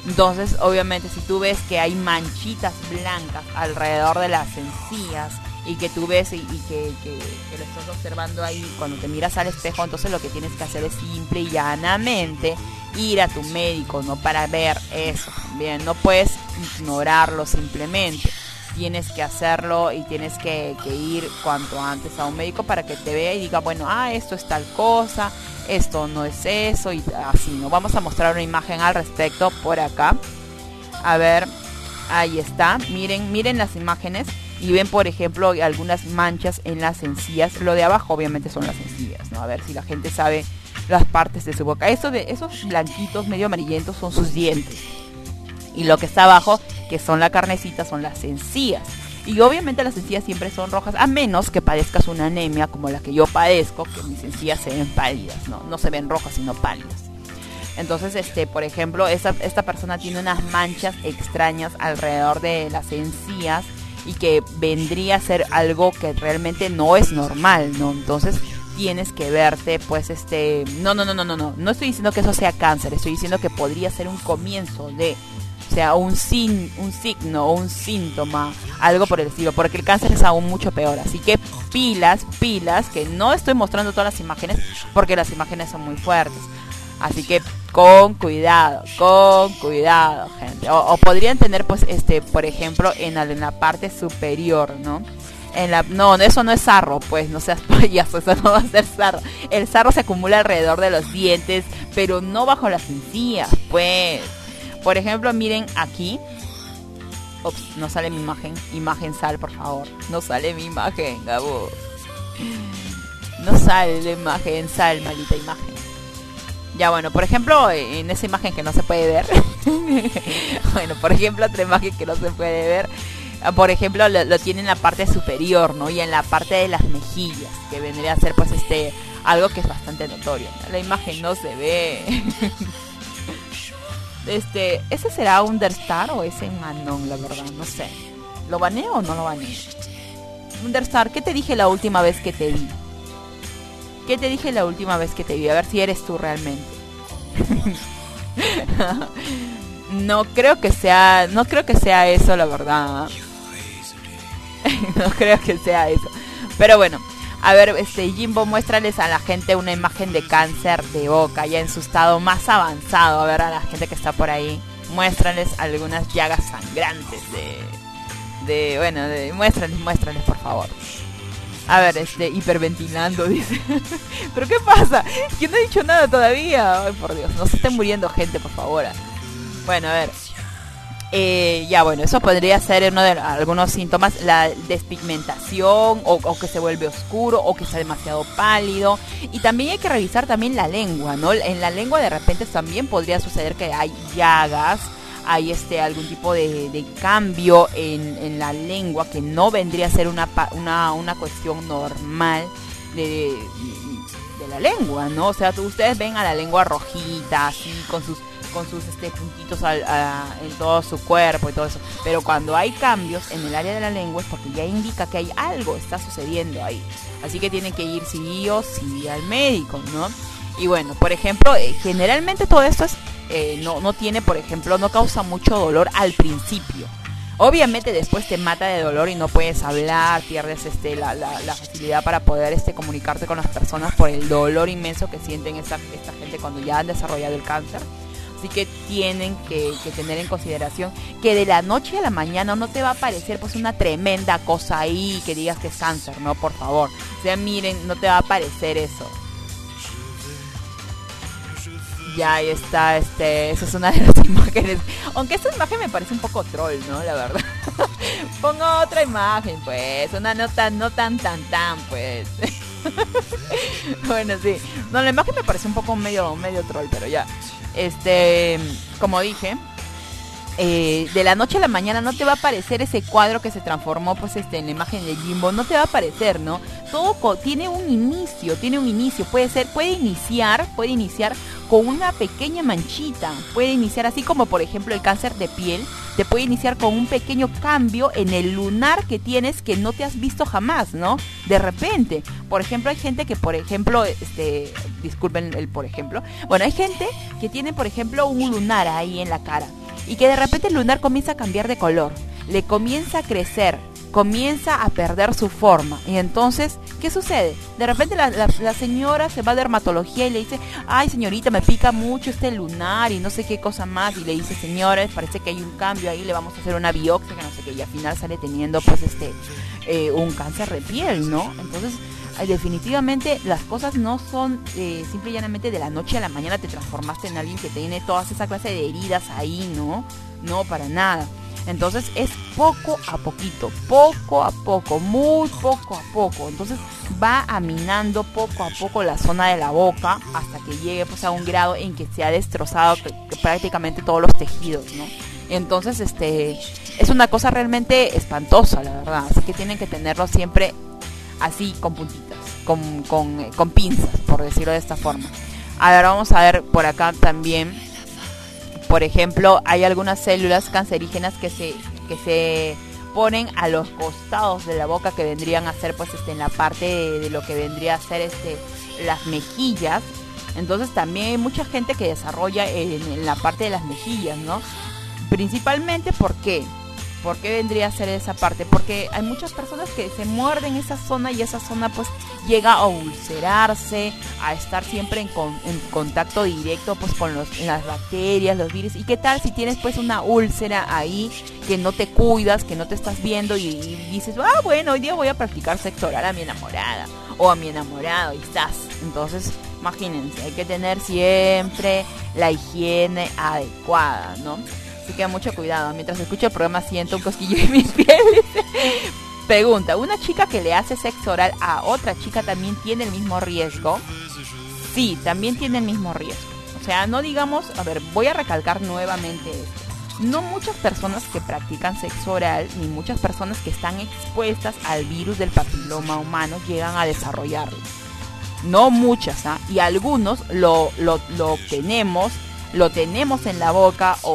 Entonces, obviamente, si tú ves que hay manchitas blancas alrededor de las encías y que tú ves y, que- que lo estás observando ahí cuando te miras al espejo, entonces lo que tienes que hacer es simple y llanamente ir a tu médico, ¿no? Para ver eso. Bien, no puedes ignorarlo simplemente. Tienes que hacerlo y tienes que, que ir cuanto antes a un médico para que te vea y diga, bueno, ah, esto es tal cosa, esto no es eso y así, ¿no? Vamos a mostrar una imagen al respecto por acá. A ver, ahí está. Miren, miren las imágenes y ven, por ejemplo, algunas manchas en las encías. Lo de abajo obviamente son las encías, ¿no? A ver si la gente sabe las partes de su boca. Eso de esos blanquitos medio amarillentos son sus dientes. Y lo que está abajo, que son la carnecita, son las encías. Y obviamente las encías siempre son rojas, a menos que padezcas una anemia como la que yo padezco, que mis encías se ven pálidas, ¿no? No se ven rojas, sino pálidas. Entonces, este, por ejemplo, esta, esta persona tiene unas manchas extrañas alrededor de las encías y que vendría a ser algo que realmente no es normal, ¿no? Entonces tienes que verte, pues, este, no, no, no, no, no, no, no estoy diciendo que eso sea cáncer, estoy diciendo que podría ser un comienzo de, o sea, un sin, un signo un síntoma, algo por el estilo, porque el cáncer es aún mucho peor, así que pilas, pilas, que no estoy mostrando todas las imágenes porque las imágenes son muy fuertes. Así que con cuidado, con cuidado, gente. O, o podrían tener, pues, este, por ejemplo, en la, en la parte superior, ¿no? En la, no, eso no es sarro, pues, no seas payaso, eso no va a ser sarro. El sarro se acumula alrededor de los dientes, pero no bajo las encías, pues. Por ejemplo, miren aquí. Ups, no sale mi imagen. Imagen sal, por favor. No sale mi imagen, Gabo. No sale la imagen, sal, maldita imagen. Ya bueno, por ejemplo, en esa imagen que no se puede ver. bueno, por ejemplo, otra imagen que no se puede ver. ah, Por ejemplo, lo, lo tiene en la parte superior, ¿no? Y en la parte de las mejillas, que vendría a ser pues este algo que es bastante notorio. ¿no? La imagen no se ve. este, ¿ese será Understar o ese Manon, la verdad? No sé. ¿Lo baneo o no lo baneo? Understar, ¿qué te dije la última vez que te vi? ¿Qué te dije la última vez que te vi? A ver si eres tú realmente. no creo que sea, no creo que sea eso, la verdad. no creo que sea eso. Pero bueno, a ver, este Jimbo, muéstrales a la gente una imagen de cáncer de boca, ya en su estado más avanzado. A ver, a la gente que está por ahí, muéstrales algunas llagas sangrantes de, de bueno, de, muéstrales, muéstrales, por favor. A ver, este, hiperventilando, dice. ¿Pero qué pasa? Yo no he dicho nada todavía. Ay, por Dios, no se esté muriendo gente, por favor. Bueno, a ver. Eh, ya, bueno, eso podría ser uno de algunos síntomas, la despigmentación o, que se vuelve oscuro o que está demasiado pálido. Y también hay que revisar también la lengua, ¿no? En la lengua de repente también podría suceder que hay llagas, hay este algún tipo de, de cambio en, en la lengua que no vendría a ser una, una, una cuestión normal de, de la lengua, ¿no? O sea, ustedes ven a la lengua rojita, así, con sus con sus este, puntitos al- a- en todo su cuerpo y todo eso. Pero cuando hay cambios en el área de la lengua es porque ya indica que hay algo está sucediendo ahí. Así que tienen que ir sí o sí al médico, ¿no? Y bueno, por ejemplo, eh, generalmente todo esto es, eh, no, no tiene, por ejemplo, no causa mucho dolor al principio. Obviamente después te mata de dolor y no puedes hablar, pierdes este, la, la- la facilidad para poder este, comunicarte con las personas por el dolor inmenso que sienten esta, esta gente cuando ya han desarrollado el cáncer. Así que tienen que, tener en consideración que de la noche a la mañana no te va a aparecer pues una tremenda cosa ahí que digas que es cáncer, ¿no? Por favor. O sea, miren, no te va a aparecer eso. Ya ahí está, este, esa es una de las imágenes. Aunque esta imagen me parece un poco troll, ¿no? La verdad. Pongo otra imagen, pues. Una no tan, no tan, tan, tan, pues. bueno, sí. No, la imagen me parece un poco medio, medio troll, pero ya. Este, como dije, eh, de la noche a la mañana no te va a aparecer ese cuadro que se transformó pues este en la imagen de Jimbo, no te va a aparecer, ¿no? Todo tiene un inicio, tiene un inicio, puede ser, puede iniciar, puede iniciar con una pequeña manchita, puede iniciar así como por ejemplo el cáncer de piel, te puede iniciar con un pequeño cambio en el lunar que tienes que no te has visto jamás, ¿no? De repente, por ejemplo, hay gente que por ejemplo, este, disculpen el por ejemplo, bueno, hay gente que tiene por ejemplo un lunar ahí en la cara y que de repente el lunar comienza a cambiar de color, le comienza a crecer, comienza a perder su forma. Y entonces, ¿qué sucede? De repente la, la- señora se va a dermatología y le dice, ay señorita, me pica mucho este lunar y no sé qué cosa más. Y le dice, señora, parece que hay un cambio ahí, le vamos a hacer una biopsia, que no sé qué. Y al final sale teniendo pues este eh, un cáncer de piel, ¿no? Entonces, definitivamente las cosas no son eh, simple y llanamente de la noche a la mañana te transformaste en alguien que tiene todas esa clase de heridas ahí, ¿no? No, para nada. Entonces es poco a poquito, poco a poco, muy poco a poco. Entonces va aminando poco a poco la zona de la boca hasta que llegue pues a un grado en que se ha destrozado prácticamente todos los tejidos, ¿no? Entonces este es una cosa realmente espantosa, la verdad. Así que tienen que tenerlo siempre así con puntitas, con, con, con pinzas, por decirlo de esta forma. Ahora vamos a ver por acá también por ejemplo, hay algunas células cancerígenas que se, que se ponen a los costados de la boca que vendrían a ser pues este en la parte de, lo que vendría a ser este las mejillas. Entonces también hay mucha gente que desarrolla en, en la parte de las mejillas, ¿no? Principalmente ¿por qué? ¿Por qué vendría a ser esa parte? Porque hay muchas personas que se muerden esa zona y esa zona pues llega a ulcerarse, a estar siempre en, con- en contacto directo pues con las bacterias, los virus. ¿Y qué tal si tienes pues una úlcera ahí que no te cuidas, que no te estás viendo y, y dices, ah bueno, hoy día voy a practicar sexo oral a mi enamorada o a mi enamorado y estás? Entonces, imagínense, hay que tener siempre la higiene adecuada, ¿no? Así que mucho cuidado. Mientras escucho el programa siento un cosquillo en mi piel. Pregunta, ¿una chica que le hace sexo oral a otra chica también tiene el mismo riesgo? Sí, también tiene el mismo riesgo. O sea, no digamos, a ver, voy a recalcar nuevamente esto. No muchas personas que practican sexo oral, ni muchas personas que están expuestas al virus del papiloma humano llegan a desarrollarlo. No muchas, ¿ah? Y algunos lo, lo, lo tenemos, lo tenemos en la boca o,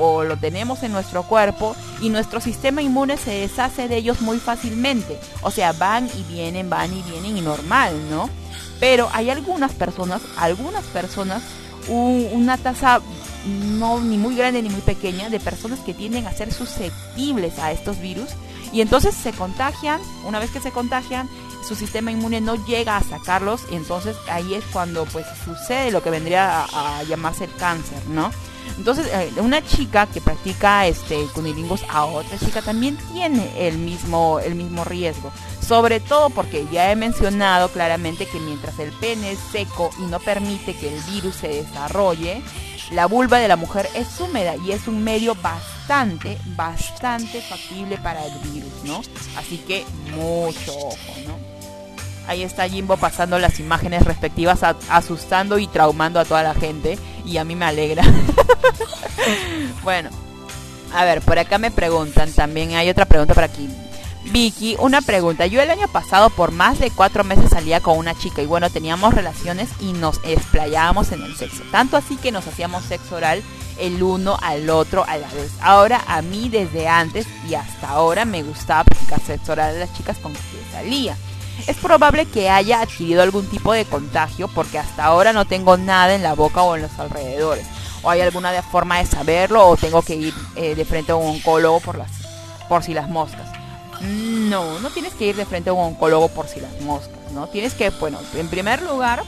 o lo tenemos en nuestro cuerpo y nuestro sistema inmune se deshace de ellos muy fácilmente. O sea, van y vienen, van y vienen y normal, ¿no? Pero hay algunas personas, algunas personas, un- una tasa no ni muy grande ni muy pequeña de personas que tienden a ser susceptibles a estos virus y entonces se contagian, una vez que se contagian, su sistema inmune no llega a sacarlos y entonces ahí es cuando pues sucede lo que vendría a, llamarse el cáncer, ¿no? Entonces, eh, una chica que practica este cunilingus a otra chica también tiene el mismo el mismo riesgo, sobre todo porque ya he mencionado claramente que mientras el pene es seco y no permite que el virus se desarrolle, la vulva de la mujer es húmeda y es un medio bastante, bastante factible para el virus, ¿no? Así que mucho ojo, ¿no? Ahí está Jimbo pasando las imágenes respectivas, asustando y traumando a toda la gente. Y a mí me alegra. bueno, a ver, por acá me preguntan también. Hay otra pregunta por aquí. Vicky, una pregunta. Yo el año pasado por más de cuatro meses salía con una chica y bueno, teníamos relaciones y nos explayábamos en el sexo. Tanto así que nos hacíamos sexo oral el uno al otro a la vez. Ahora a mí desde antes y hasta ahora me gustaba practicar sexo oral a las chicas con que salía. Es probable que haya adquirido algún tipo de contagio porque hasta ahora no tengo nada en la boca o en los alrededores. O hay alguna forma de saberlo o tengo que ir eh, de frente a un oncólogo por, las, por si las moscas. No, no tienes que ir de frente a un oncólogo por si las moscas, ¿no? Tienes que, bueno, en primer lugar,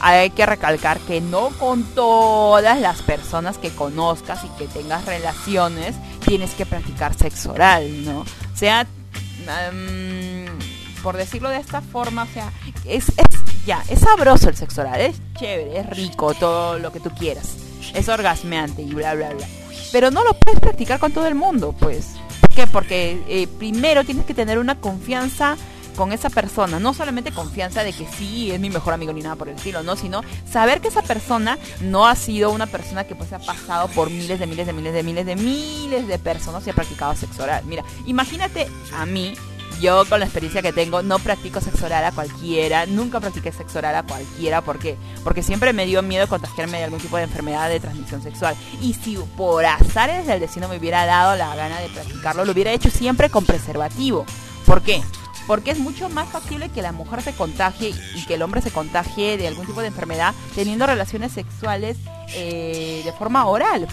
hay que recalcar que no con todas las personas que conozcas y que tengas relaciones tienes que practicar sexo oral, ¿no? O sea, mm, por decirlo de esta forma, o sea, es, es ya, es sabroso el sexo oral, es chévere, es rico, todo lo que tú quieras, es orgasmeante y bla, bla, bla. Pero no lo puedes practicar con todo el mundo, pues. ¿Por qué? Porque eh, primero tienes que tener una confianza con esa persona, no solamente confianza de que sí es mi mejor amigo ni nada por el estilo, no, sino saber que esa persona no ha sido una persona que pues ha pasado por miles de miles de miles de miles de miles de personas y ha practicado sexo oral. Mira, imagínate a mí yo con la experiencia que tengo no practico sexo oral a cualquiera, nunca practiqué sexo oral a cualquiera, ¿por qué? Porque siempre me dio miedo contagiarme de algún tipo de enfermedad de transmisión sexual. Y si por azares del destino me hubiera dado la gana de practicarlo, lo hubiera hecho siempre con preservativo. ¿Por qué? Porque es mucho más factible que la mujer se contagie y que el hombre se contagie de algún tipo de enfermedad teniendo relaciones sexuales eh, de forma oral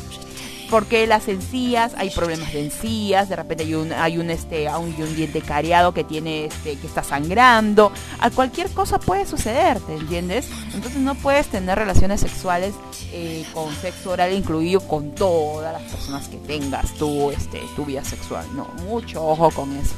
porque las encías, hay problemas de encías, de repente hay un, hay un este, hay un diente cariado que tiene este, que está sangrando, a cualquier cosa puede suceder, ¿te entiendes? Entonces no puedes tener relaciones sexuales eh, con sexo oral incluido con todas las personas que tengas tú, este, tu vida sexual, no, mucho ojo con eso.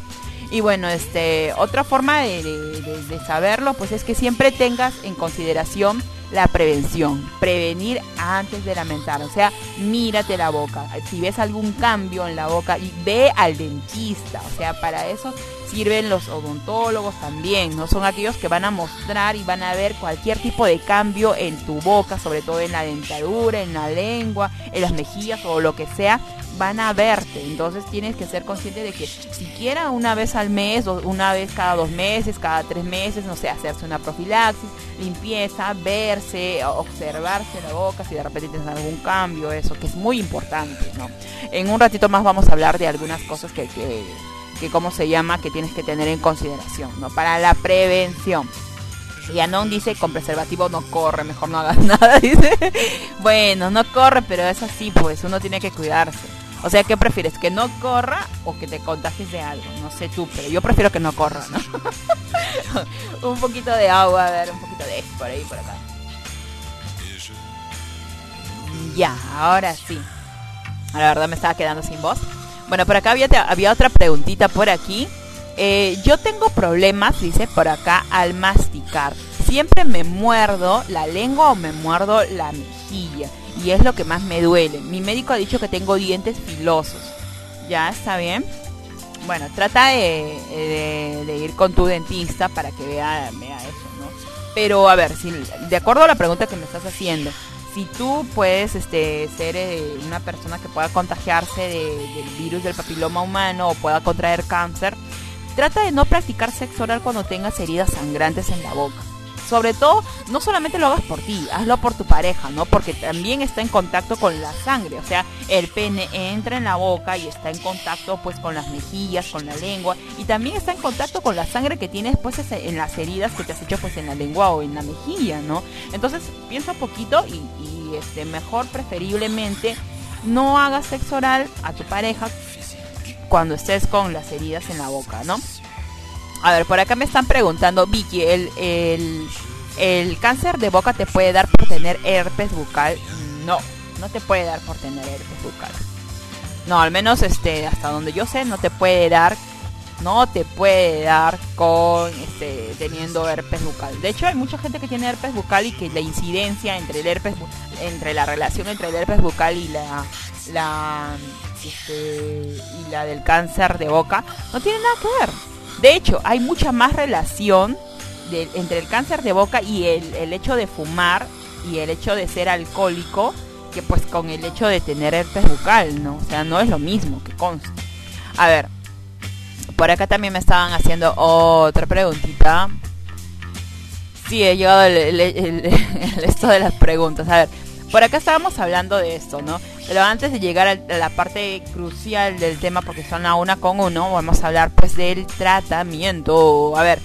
Y bueno, este, otra forma de, saberlo, pues es que siempre tengas en consideración la prevención, prevenir antes de lamentar, o sea, mírate la boca, si ves algún cambio en la boca y ve al dentista, o sea, para eso sirven los odontólogos también, no son aquellos que van a mostrar y van a ver cualquier tipo de cambio en tu boca, sobre todo en la dentadura, en la lengua, en las mejillas o lo que sea, van a verte. Entonces tienes que ser consciente de que siquiera una vez al mes, una vez cada dos meses, cada tres meses, no sé, hacerse una profilaxis, limpieza, verse, observarse la boca, si de repente tienes algún cambio, eso, que es muy importante, ¿no? En un ratito más vamos a hablar de algunas cosas que, que, que ¿cómo se llama?, que tienes que tener en consideración, ¿no? Para la prevención. Y Anon dice, con preservativo no corre, mejor no hagas nada, dice. Bueno, no corre, pero es así, pues uno tiene que cuidarse. O sea, ¿qué prefieres? ¿Que no corra o que te contagies de algo? No sé tú, pero yo prefiero que no corra, ¿no? un poquito de agua, a ver, un poquito de por ahí, por acá. Ya, ahora sí. La verdad me estaba quedando sin voz. Bueno, por acá había, otra preguntita por aquí. Eh, yo tengo problemas, dice por acá, al masticar. Siempre me muerdo la lengua o me muerdo la mejilla. Y es lo que más me duele. Mi médico ha dicho que tengo dientes filosos. ¿Ya está bien? Bueno, trata de, ir con tu dentista para que vea, eso, ¿no? Pero a ver, si, de acuerdo a la pregunta que me estás haciendo, si tú puedes este, ser eh, una persona que pueda contagiarse de- del virus del papiloma humano o pueda contraer cáncer, trata de no practicar sexo oral cuando tengas heridas sangrantes en la boca. Sobre todo, no solamente lo hagas por ti, hazlo por tu pareja, ¿no? Porque también está en contacto con la sangre, o sea, el pene entra en la boca y está en contacto pues con las mejillas, con la lengua y también está en contacto con la sangre que tienes pues en las heridas que te has hecho pues en la lengua o en la mejilla, ¿no? Entonces, piensa un poquito y, y, este mejor preferiblemente no hagas sexo oral a tu pareja cuando estés con las heridas en la boca, ¿no? A ver, por acá me están preguntando, Vicky, ¿el, el, el cáncer de boca te puede dar por tener herpes bucal? No, no te puede dar por tener herpes bucal. No, al menos este, hasta donde yo sé, no te puede dar, no te puede dar con este, teniendo herpes bucal. De hecho, hay mucha gente que tiene herpes bucal y que la incidencia entre el herpes, entre la relación entre el herpes bucal y la, la, este, y la del cáncer de boca no tiene nada que ver. De hecho, hay mucha más relación entre el cáncer de boca y el, el hecho de fumar y el hecho de ser alcohólico que pues con el hecho de tener herpes bucal, ¿no? O sea, no es lo mismo que consta. A ver, por acá también me estaban haciendo otra preguntita. Sí, he llegado el- el- esto de las preguntas. A ver, por acá estábamos hablando de esto, ¿no? Pero antes de llegar a la parte crucial del tema, porque son a una con uno, vamos a hablar pues del tratamiento. A ver,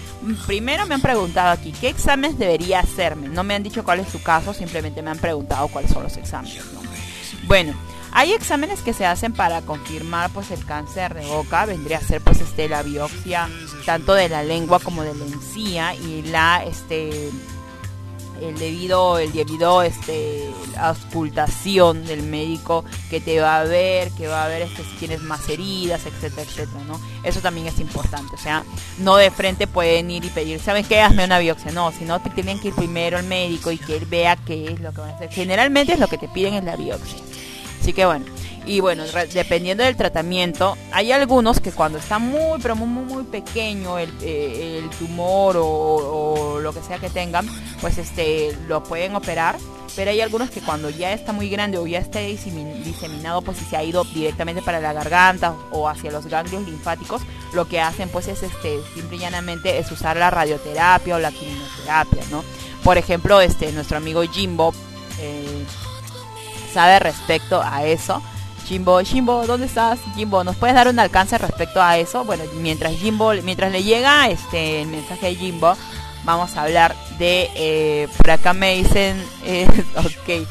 primero me han preguntado aquí, ¿qué exámenes debería hacerme? No me han dicho cuál es su caso, simplemente me han preguntado cuáles son los exámenes, ¿no? Bueno, hay exámenes que se hacen para confirmar pues el cáncer de boca, vendría a ser pues este la biopsia tanto de la lengua como de la encía y la este el debido el debido este auscultación del médico que te va a ver que va a ver este, si tienes más heridas etcétera etcétera no eso también es importante o sea no de frente pueden ir y pedir sabes qué hazme una biopsia no sino te tienen que ir primero al médico y que él vea qué es lo que van a hacer. Generalmente es lo que te piden es la biopsia. Así que bueno Y bueno, dependiendo del tratamiento, hay algunos que cuando está muy, pero muy, muy, pequeño el, eh, tumor o, lo que sea que tengan, pues este lo pueden operar. Pero hay algunos que cuando ya está muy grande o ya está disemi- diseminado, pues si se ha ido directamente para la garganta o hacia los ganglios linfáticos, lo que hacen pues es este simple y llanamente es usar la radioterapia o la quimioterapia, ¿no? Por ejemplo, este nuestro amigo Jimbo eh, sabe respecto a eso. Jimbo, Jimbo, ¿dónde estás? Jimbo, ¿nos puedes dar un alcance respecto a eso? Bueno, mientras Jimbo, mientras le llega este el mensaje de Jimbo, vamos a hablar de eh, por acá me dicen eh, ok.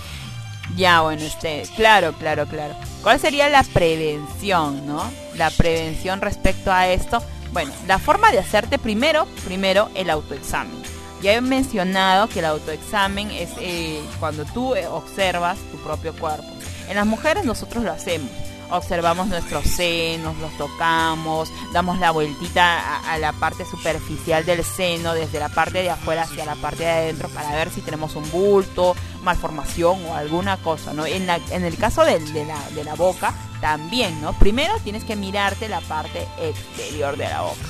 Ya bueno este claro claro claro. Cuál sería la prevención no la prevención respecto a esto. Bueno la forma de hacerte primero primero el autoexamen. Ya he mencionado que el autoexamen es eh, cuando tú eh, observas tu propio cuerpo en las mujeres nosotros lo hacemos observamos nuestros senos, los tocamos, damos la vueltita a, la parte superficial del seno, desde la parte de afuera hacia la parte de adentro, para ver si tenemos un bulto, malformación o alguna cosa, ¿no? En, el caso del- de, la, de la boca, también, ¿no? Primero tienes que mirarte la parte exterior de la boca,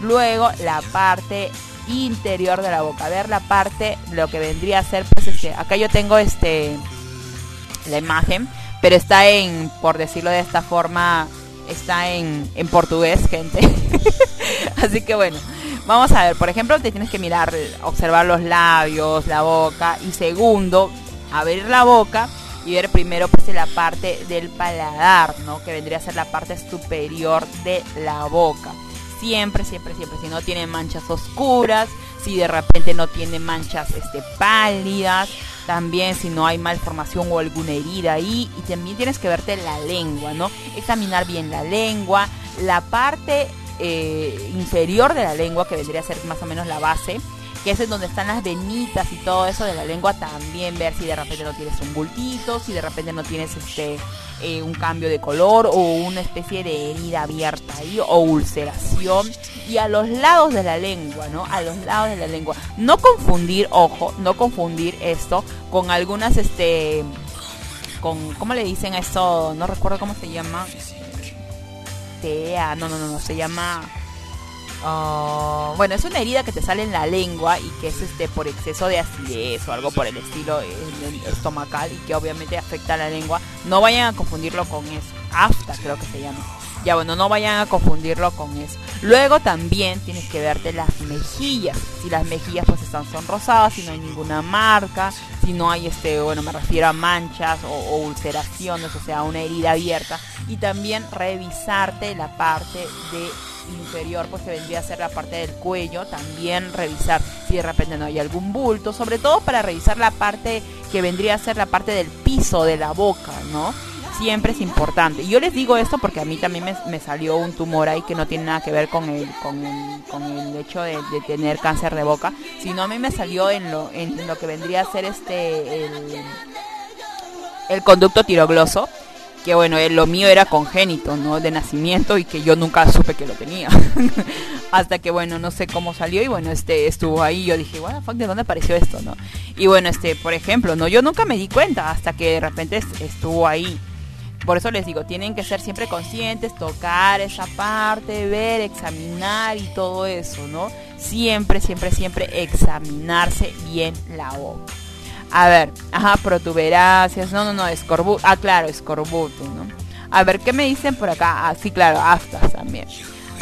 luego la parte interior de la boca, ver la parte, lo que vendría a ser, pues, este, acá yo tengo este, la imagen, pero está en, por decirlo de esta forma, está en, en portugués, gente. Así que bueno, vamos a ver, por ejemplo, te tienes que mirar, observar los labios, la boca, y segundo, abrir la boca y ver primero pues la parte del paladar, ¿no? Que vendría a ser la parte superior de la boca. Siempre, siempre, siempre, si no tiene manchas oscuras, si de repente no tiene manchas este, pálidas, también si no hay malformación o alguna herida ahí, y también tienes que verte la lengua, ¿no? Examinar bien la lengua, la parte eh, inferior de la lengua, que vendría a ser más o menos la base, que es en donde están las venitas y todo eso de la lengua, también ver si de repente no tienes un bultito, si de repente no tienes este eh, un cambio de color o una especie de herida abierta ahí o ulceración y a los lados de la lengua, ¿no? A los lados de la lengua. No confundir, ojo, no confundir esto con algunas este con ¿cómo le dicen esto? No recuerdo cómo se llama. TEA, no, no, no, no, se llama Ah, bueno, es una herida que te sale en la lengua y que es este por exceso de acidez o algo por el estilo estomacal y que obviamente afecta a la lengua. No vayan a confundirlo con eso. Afta creo que se llama. Ya bueno, no vayan a confundirlo con eso. Luego también tienes que verte las mejillas. Si las mejillas pues están son rosadas, si no hay ninguna marca, si no hay este, bueno, me refiero a manchas o, o ulceraciones, o sea, una herida abierta. Y también revisarte la parte de inferior, pues que vendría a ser la parte del cuello, también revisar si de repente no hay algún bulto, sobre todo para revisar la parte que vendría a ser la parte del piso de la boca, ¿no? Siempre es importante. Y yo les digo esto porque a mí también me, me salió un tumor ahí que no tiene nada que ver con el, con el, con el hecho de, tener cáncer de boca, sino a mí me salió en lo, en lo que vendría a ser este, el, el conducto tirogloso que bueno, eh, lo mío era congénito, ¿no? De nacimiento y que yo nunca supe que lo tenía. Hasta que bueno, no sé cómo salió y bueno, este estuvo ahí, yo dije, what the fuck, ¿de dónde apareció esto, no? Y bueno, este, por ejemplo, no, yo nunca me di cuenta hasta que de repente es- estuvo ahí. Por eso les digo, tienen que ser siempre conscientes, tocar esa parte, ver, examinar y todo eso, ¿no? Siempre, siempre, siempre examinarse bien la boca. A ver, ajá, protuberancias, no, no, no, escorbuto, ah, claro, escorbuto, ¿no? A ver, ¿qué me dicen por acá? Ah, sí, claro, aftas también.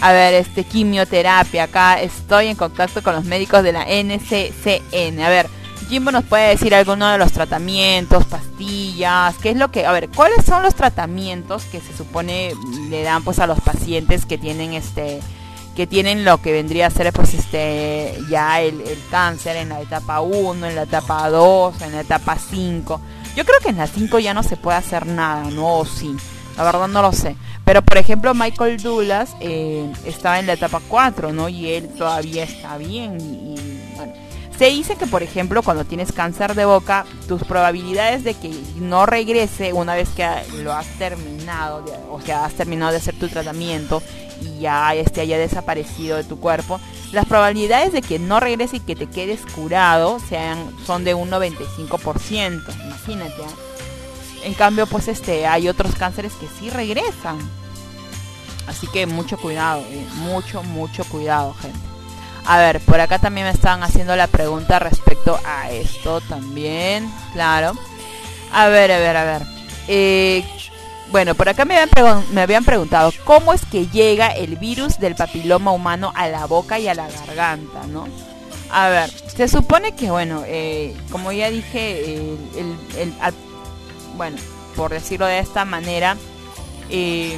A ver, este, quimioterapia, acá estoy en contacto con los médicos de la NCCN. A ver, Jimbo nos puede decir alguno de los tratamientos, pastillas, qué es lo que, a ver, ¿cuáles son los tratamientos que se supone le dan pues a los pacientes que tienen este que tienen lo que vendría a ser pues este ya el, el cáncer en la etapa 1, en la etapa 2, en la etapa 5. Yo creo que en la 5 ya no se puede hacer nada, ¿no? O sí. La verdad no lo sé. Pero por ejemplo Michael Douglas eh, estaba en la etapa 4, ¿no? Y él todavía está bien. Se dice que por ejemplo cuando tienes cáncer de boca, tus probabilidades de que no regrese una vez que lo has terminado, o sea, has terminado de hacer tu tratamiento y ya este haya desaparecido de tu cuerpo, las probabilidades de que no regrese y que te quedes curado son de un 95%. Imagínate. ¿ah? En cambio, pues este, hay otros cánceres que sí regresan. Así que mucho cuidado, eh, mucho, mucho cuidado, gente. A ver, por acá también me estaban haciendo la pregunta respecto a esto también, claro. A ver, a ver, a ver. Eh, bueno, por acá me habían, me preguntado cómo es que llega el virus del papiloma humano a la boca y a la garganta, ¿no? A ver, se supone que, bueno, eh, como ya dije, bueno, por decirlo de esta manera, eh,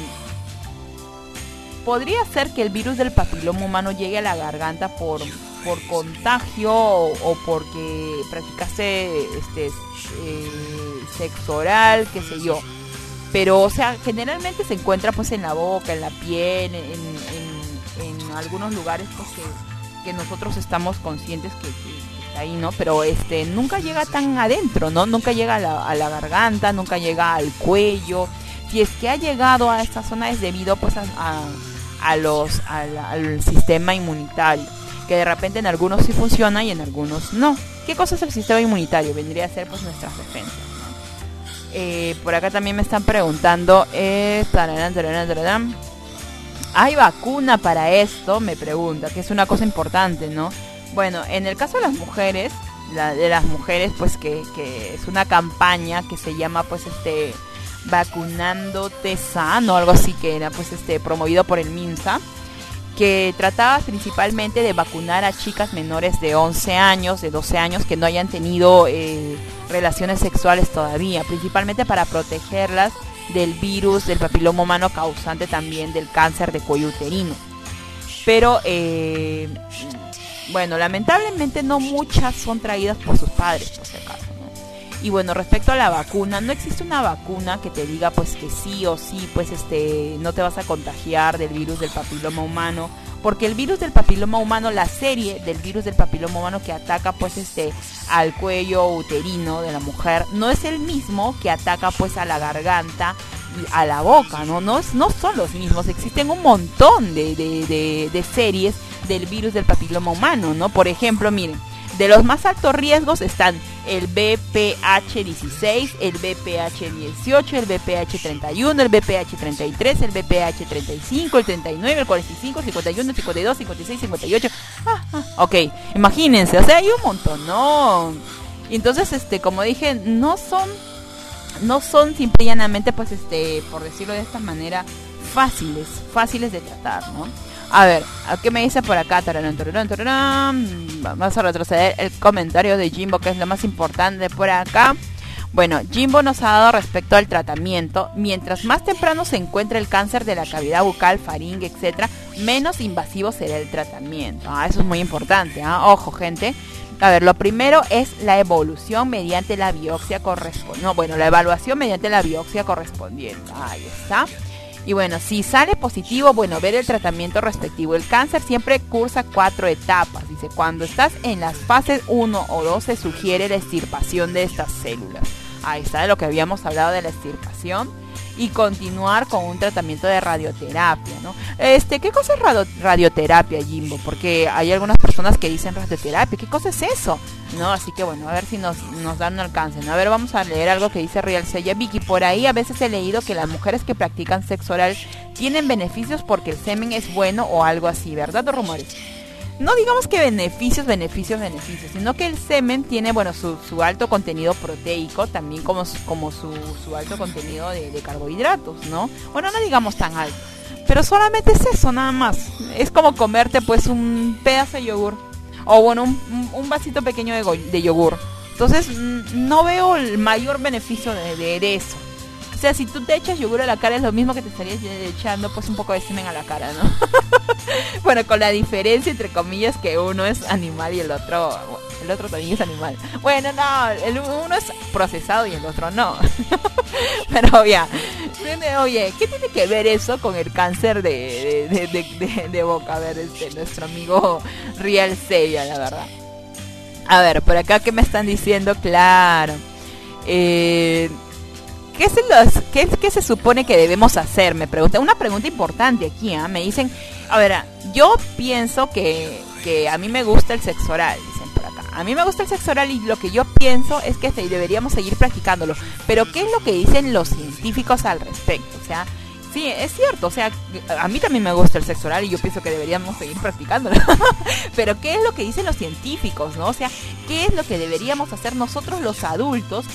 podría ser que el virus del papiloma humano llegue a la garganta por, por contagio o, porque practicaste este eh, sexo oral, qué sé yo. Pero, o sea, generalmente se encuentra pues en la boca, en la piel, en, en- algunos lugares pues que, que nosotros estamos conscientes que, que está ahí, ¿no? Pero este nunca llega tan adentro, ¿no? Nunca llega a la, a la garganta, nunca llega al cuello. Si es que ha llegado a esta zona es debido pues a, a- a los al, sistema inmunitario, que de repente en algunos sí funciona y en algunos no. ¿Qué cosa es el sistema inmunitario? Vendría a ser pues nuestras defensas. Eh, por acá también me están preguntando, eh. ¿Hay vacuna para esto? Me pregunta, que es una cosa importante, ¿no? Bueno, en el caso de las mujeres, la, de las mujeres, pues que, que es una campaña que se llama, pues, este, vacunándote sano, algo así que era, pues, este, promovido por el MINSA, que trataba principalmente de vacunar a chicas menores de 11 años, de 12 años, que no hayan tenido eh, relaciones sexuales todavía, principalmente para protegerlas del virus del papiloma humano causante también del cáncer de cuello uterino. Pero, eh, bueno, lamentablemente no muchas son traídas por sus padres. Y bueno, respecto a la vacuna, no existe una vacuna que te diga pues que sí o sí, pues este, no te vas a contagiar del virus del papiloma humano, porque el virus del papiloma humano, la serie del virus del papiloma humano que ataca pues este al cuello uterino de la mujer, no es el mismo que ataca pues a la garganta y a la boca, ¿no? No, no son los mismos, existen un montón de, de- de- de series del virus del papiloma humano, ¿no? Por ejemplo, miren, de los más altos riesgos están el BPH16, el BPH18, el BPH31, el BPH33, el BPH35, el 39, el 45, 51, 52, 56, 58. Ah, ah, ok, imagínense, o sea, hay un montón, ¿no? Entonces, este, como dije, no son no son simple y llanamente, pues, este, por decirlo de esta manera, fáciles, fáciles de tratar, ¿no? A ver, ¿a ¿qué me dice por acá? Vamos a retroceder el comentario de Jimbo, que es lo más importante por acá. Bueno, Jimbo nos ha dado respecto al tratamiento. Mientras más temprano se encuentre el cáncer de la cavidad bucal, faringe, etcétera, menos invasivo será el tratamiento. Ah, eso es muy importante. ¿ah? Ojo, gente. A ver, lo primero es la evolución mediante la biopsia correspondiente. No, bueno, la evaluación mediante la biopsia correspondiente. Ahí está. Y bueno, si sale positivo, bueno, ver el tratamiento respectivo. El cáncer siempre cursa cuatro etapas. Dice, cuando estás en las fases 1 o 2 se sugiere la extirpación de estas células. Ahí está de lo que habíamos hablado de la extirpación. Y continuar con un tratamiento de radioterapia, ¿no? Este, ¿qué cosa es radio- radioterapia, Jimbo? Porque hay algunas personas que dicen radioterapia. ¿Qué cosa es eso? ¿No? Así que bueno, a ver si nos, nos dan un alcance. ¿no? A ver, vamos a leer algo que dice Real Sella Vicky. Por ahí a veces he leído que las mujeres que practican sexo oral tienen beneficios porque el semen es bueno o algo así, ¿verdad o rumores? No digamos que beneficios, beneficios, beneficios, sino que el semen tiene, bueno, su, su alto contenido proteico, también como, su- como su, su alto contenido de, de carbohidratos, ¿no? Bueno, no digamos tan alto, pero solamente es eso, nada más. Es como comerte pues un pedazo de yogur, o bueno, un, vasito pequeño de, yogur. Entonces, no veo el mayor beneficio de- de eso. O sea, si tú te echas yogur a la cara es lo mismo que te estarías echando pues un poco de semen a la cara, ¿no? bueno, con la diferencia entre comillas que uno es animal y el otro el otro también es animal. Bueno, no, el uno es procesado y el otro no. Pero ya, oye, ¿qué tiene que ver eso con el cáncer de, de, boca? A ver, este, nuestro amigo Real Sevilla, la verdad. A ver, por acá que me están diciendo, claro. Eh, ¿Qué se, los- qué, se supone que debemos hacer? Me pregunta. Una pregunta importante aquí, ¿ah? Me dicen, a ver, yo pienso que, a mí me gusta el sexo oral, dicen por acá. a mí me gusta el sexo oral y lo que yo pienso es que se- deberíamos seguir practicándolo. Pero ¿qué es lo que dicen los científicos al respecto? O sea, sí, es cierto, o sea, a mí también me gusta el sexo oral y yo pienso que deberíamos seguir practicándolo. Pero ¿qué es lo que dicen los científicos, no? O sea, ¿qué es lo que deberíamos hacer nosotros los adultos?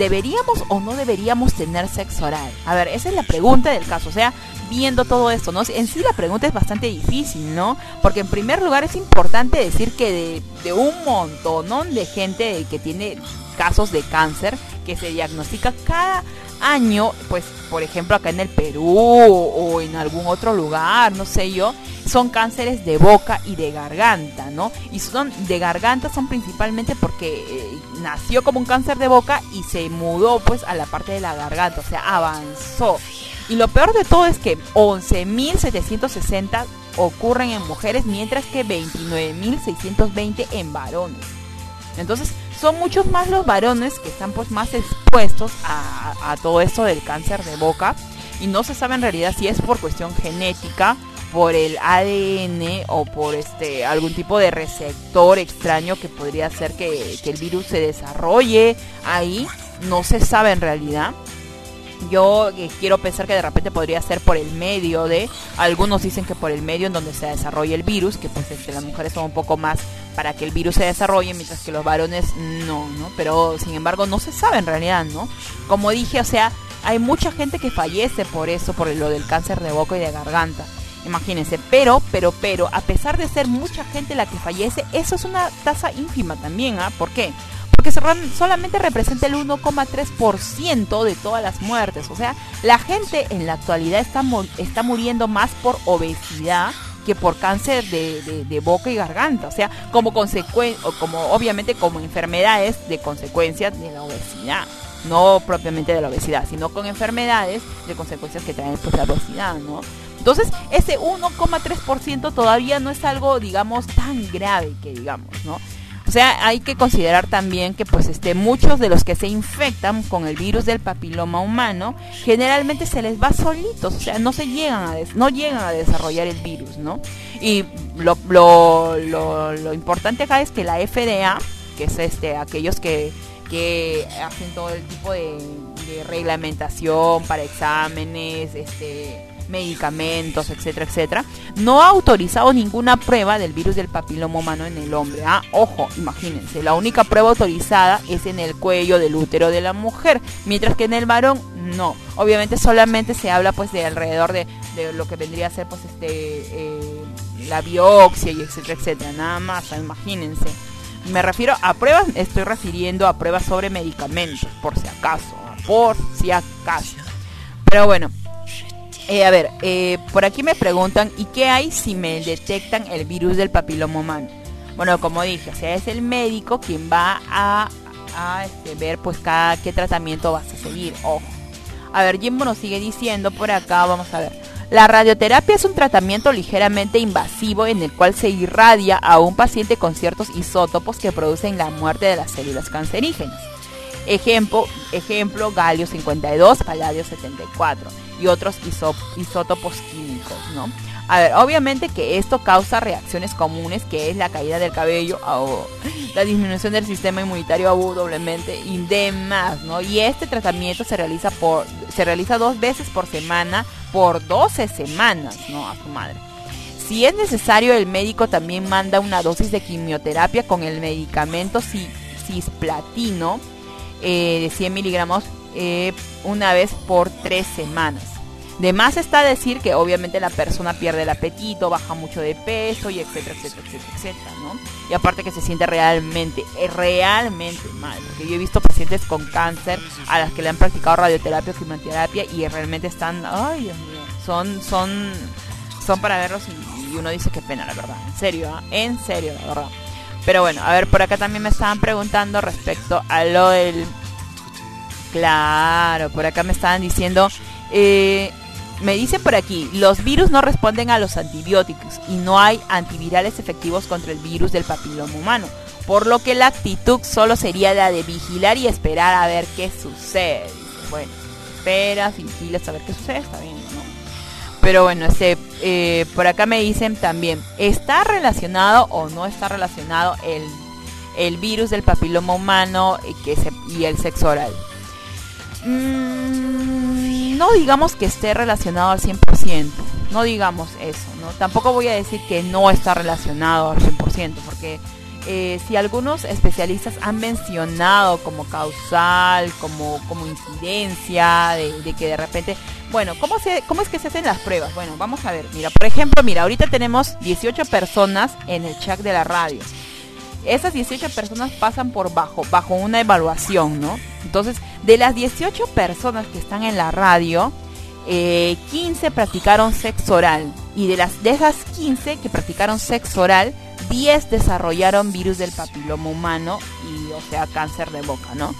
¿Deberíamos o no deberíamos tener sexo oral? A ver, esa es la pregunta del caso. O sea, viendo todo esto, ¿no? En sí la pregunta es bastante difícil, ¿no? Porque en primer lugar es importante decir que de, de un montón de gente que tiene casos de cáncer que se diagnostica cada año, pues por ejemplo acá en el Perú o en algún otro lugar, no sé yo, son cánceres de boca y de garganta, ¿no? Y son de garganta son principalmente porque eh, nació como un cáncer de boca y se mudó pues a la parte de la garganta, o sea, avanzó. Y lo peor de todo es que 11.760 ocurren en mujeres, mientras que 29.620 en varones. Entonces, son muchos más los varones que están pues más expuestos a, a todo esto del cáncer de boca. Y no se sabe en realidad si es por cuestión genética, por el ADN o por este algún tipo de receptor extraño que podría hacer que, que el virus se desarrolle ahí. No se sabe en realidad. Yo eh, quiero pensar que de repente podría ser por el medio de, algunos dicen que por el medio en donde se desarrolla el virus, que pues este, las mujeres son un poco más para que el virus se desarrolle, mientras que los varones no, ¿no? Pero sin embargo no se sabe en realidad, ¿no? Como dije, o sea, hay mucha gente que fallece por eso, por lo del cáncer de boca y de garganta. Imagínense, pero, pero, pero, a pesar de ser mucha gente la que fallece, eso es una tasa ínfima también, ¿ah? ¿Por qué? Porque solamente representa el 1,3% de todas las muertes. O sea, la gente en la actualidad está, está muriendo más por obesidad que por cáncer de boca y garganta. O sea, como consecuencia, como obviamente como enfermedades de consecuencias de la obesidad. No propiamente de la obesidad, sino con enfermedades de consecuencias que traen pues la obesidad, ¿no? Entonces, ese 1,3% todavía no es algo, digamos, tan grave que digamos, ¿no? O sea, hay que considerar también que pues este muchos de los que se infectan con el virus del papiloma humano generalmente se les va solitos, o sea, no se llegan a no llegan a desarrollar el virus, ¿no? Y lo, lo, lo, importante acá es que la FDA, que es este aquellos que que hacen todo el tipo de reglamentación para exámenes, este medicamentos, etcétera, etcétera, no ha autorizado ninguna prueba del virus del papiloma humano en el hombre. Ah, ojo, imagínense, la única prueba autorizada es en el cuello del útero de la mujer, mientras que en el varón no. Obviamente solamente se habla pues de alrededor de, de lo que vendría a ser pues este eh, la biopsia y etcétera, etcétera, nada más, imagínense. Me refiero a pruebas, estoy refiriendo a pruebas sobre medicamentos, por si acaso, por si acaso. Pero bueno, eh, a ver, eh, por aquí me preguntan, ¿y qué hay si me detectan el virus del papiloma? Bueno, como dije, o sea, es el médico quien va a, a, este, ver pues cada qué tratamiento vas a seguir. Ojo. A ver, Jimbo nos sigue diciendo por acá, vamos a ver. La radioterapia es un tratamiento ligeramente invasivo en el cual se irradia a un paciente con ciertos isótopos que producen la muerte de las células cancerígenas. Ejemplo, ejemplo galio 52, paladio 74 y otros isótopos químicos, ¿no? A ver, obviamente que esto causa reacciones comunes, que es la caída del cabello o la disminución del sistema inmunitario audiblemente y demás, ¿no? Y este tratamiento se realiza por se realiza dos veces por semana por 12 semanas, ¿no? A su madre. Si es necesario, el médico también manda una dosis de quimioterapia con el medicamento ci- cisplatino eh, de 100 miligramos eh, una vez por tres semanas. De más está decir que obviamente la persona pierde el apetito, baja mucho de peso y etcétera, etcétera, etcétera, etcétera, ¿no? Y aparte que se siente realmente, eh, realmente mal. Porque yo he visto pacientes con cáncer a las que le han practicado radioterapia o quimioterapia y realmente están, ay Dios mío, son, son, son para verlos y, uno dice qué pena, la verdad. En serio, ¿ah? En serio, la verdad. Pero bueno, a ver, por acá también me estaban preguntando respecto a lo del... Claro, por acá me estaban diciendo... Eh, me dicen por aquí, los virus no responden a los antibióticos y no hay antivirales efectivos contra el virus del papiloma humano. Por lo que la actitud solo sería la de vigilar y esperar a ver qué sucede. Bueno, esperas, vigilas a ver qué sucede, está bien, ¿no? Pero bueno, este, eh, por acá me dicen también, ¿está relacionado o no está relacionado el, el virus del papiloma humano y, que se- y el sexo oral. Mm, no digamos que esté relacionado al 100%, no digamos eso, ¿no? Tampoco voy a decir que no está relacionado al 100%, porque eh, si algunos especialistas han mencionado como causal, como, como incidencia, de, que de repente, bueno, ¿cómo, se, ¿cómo es que se hacen las pruebas? Bueno, vamos a ver, mira, por ejemplo, mira, ahorita tenemos 18 personas en el chat de la radio. Esas 18 personas pasan por bajo, bajo una evaluación, ¿no? Entonces, de las 18 personas que están en la radio, eh, 15 practicaron sexo oral. Y de, las, de esas 15 que practicaron sexo oral, 10 desarrollaron virus del papiloma humano y, o sea, cáncer de boca, ¿no?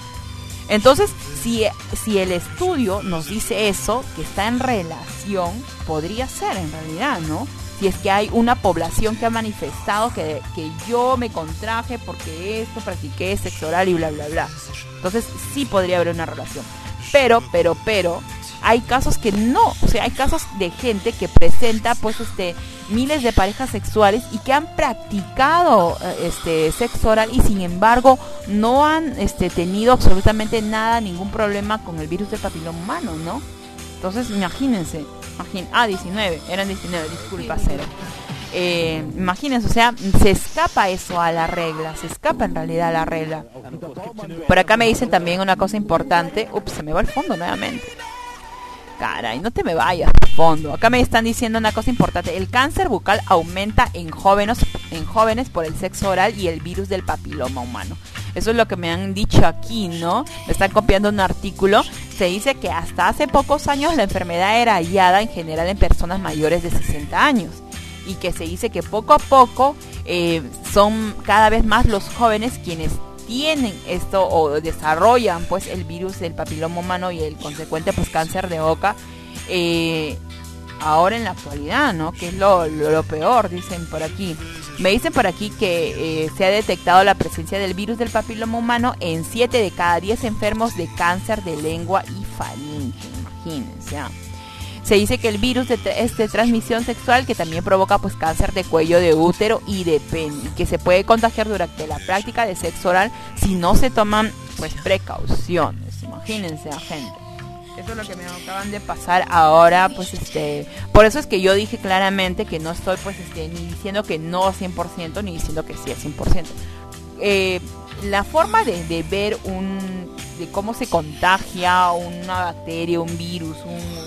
Entonces, si, si el estudio nos dice eso, que está en relación, podría ser en realidad, ¿no? Si es que hay una población que ha manifestado que, que yo me contraje porque esto, practiqué sexo oral y bla, bla, bla. Entonces, sí podría haber una relación. Pero, pero, pero, hay casos que no. O sea, hay casos de gente que presenta, pues, este, miles de parejas sexuales y que han practicado eh, este sexo oral y sin embargo no han este tenido absolutamente nada, ningún problema con el virus del papiloma humano, ¿no? Entonces, imagínense, imagín- ah, 19, eran 19, disculpa, cero. Eh, imagínense, o sea, se escapa eso a la regla, se escapa en realidad a la regla. Por acá me dicen también una cosa importante, ups, se me va el fondo nuevamente. Caray, no te me vayas al fondo. Acá me están diciendo una cosa importante. El cáncer bucal aumenta en jóvenes, en jóvenes por el sexo oral y el virus del papiloma humano. Eso es lo que me han dicho aquí, ¿no? Me están copiando un artículo. Se dice que hasta hace pocos años la enfermedad era hallada en general en personas mayores de 60 años. Y que se dice que poco a poco eh, son cada vez más los jóvenes quienes tienen esto o desarrollan pues el virus del papiloma humano y el consecuente pues cáncer de boca eh, ahora en la actualidad, ¿no? Que es lo, peor, dicen por aquí. Me dicen por aquí que eh, se ha detectado la presencia del virus del papiloma humano en 7 de cada 10 enfermos de cáncer de lengua y faringe, imagínense. ¿ah? Se dice que el virus de es de transmisión sexual que también provoca pues cáncer de cuello de útero y de pene y que se puede contagiar durante la práctica de sexo oral si no se toman pues precauciones. Imagínense gente. Eso es lo que me acaban de pasar ahora, pues este, por eso es que yo dije claramente que no estoy pues este ni diciendo que no 100% ni diciendo que sí al 100%. Eh, la forma de, ver un de cómo se contagia una bacteria, un virus,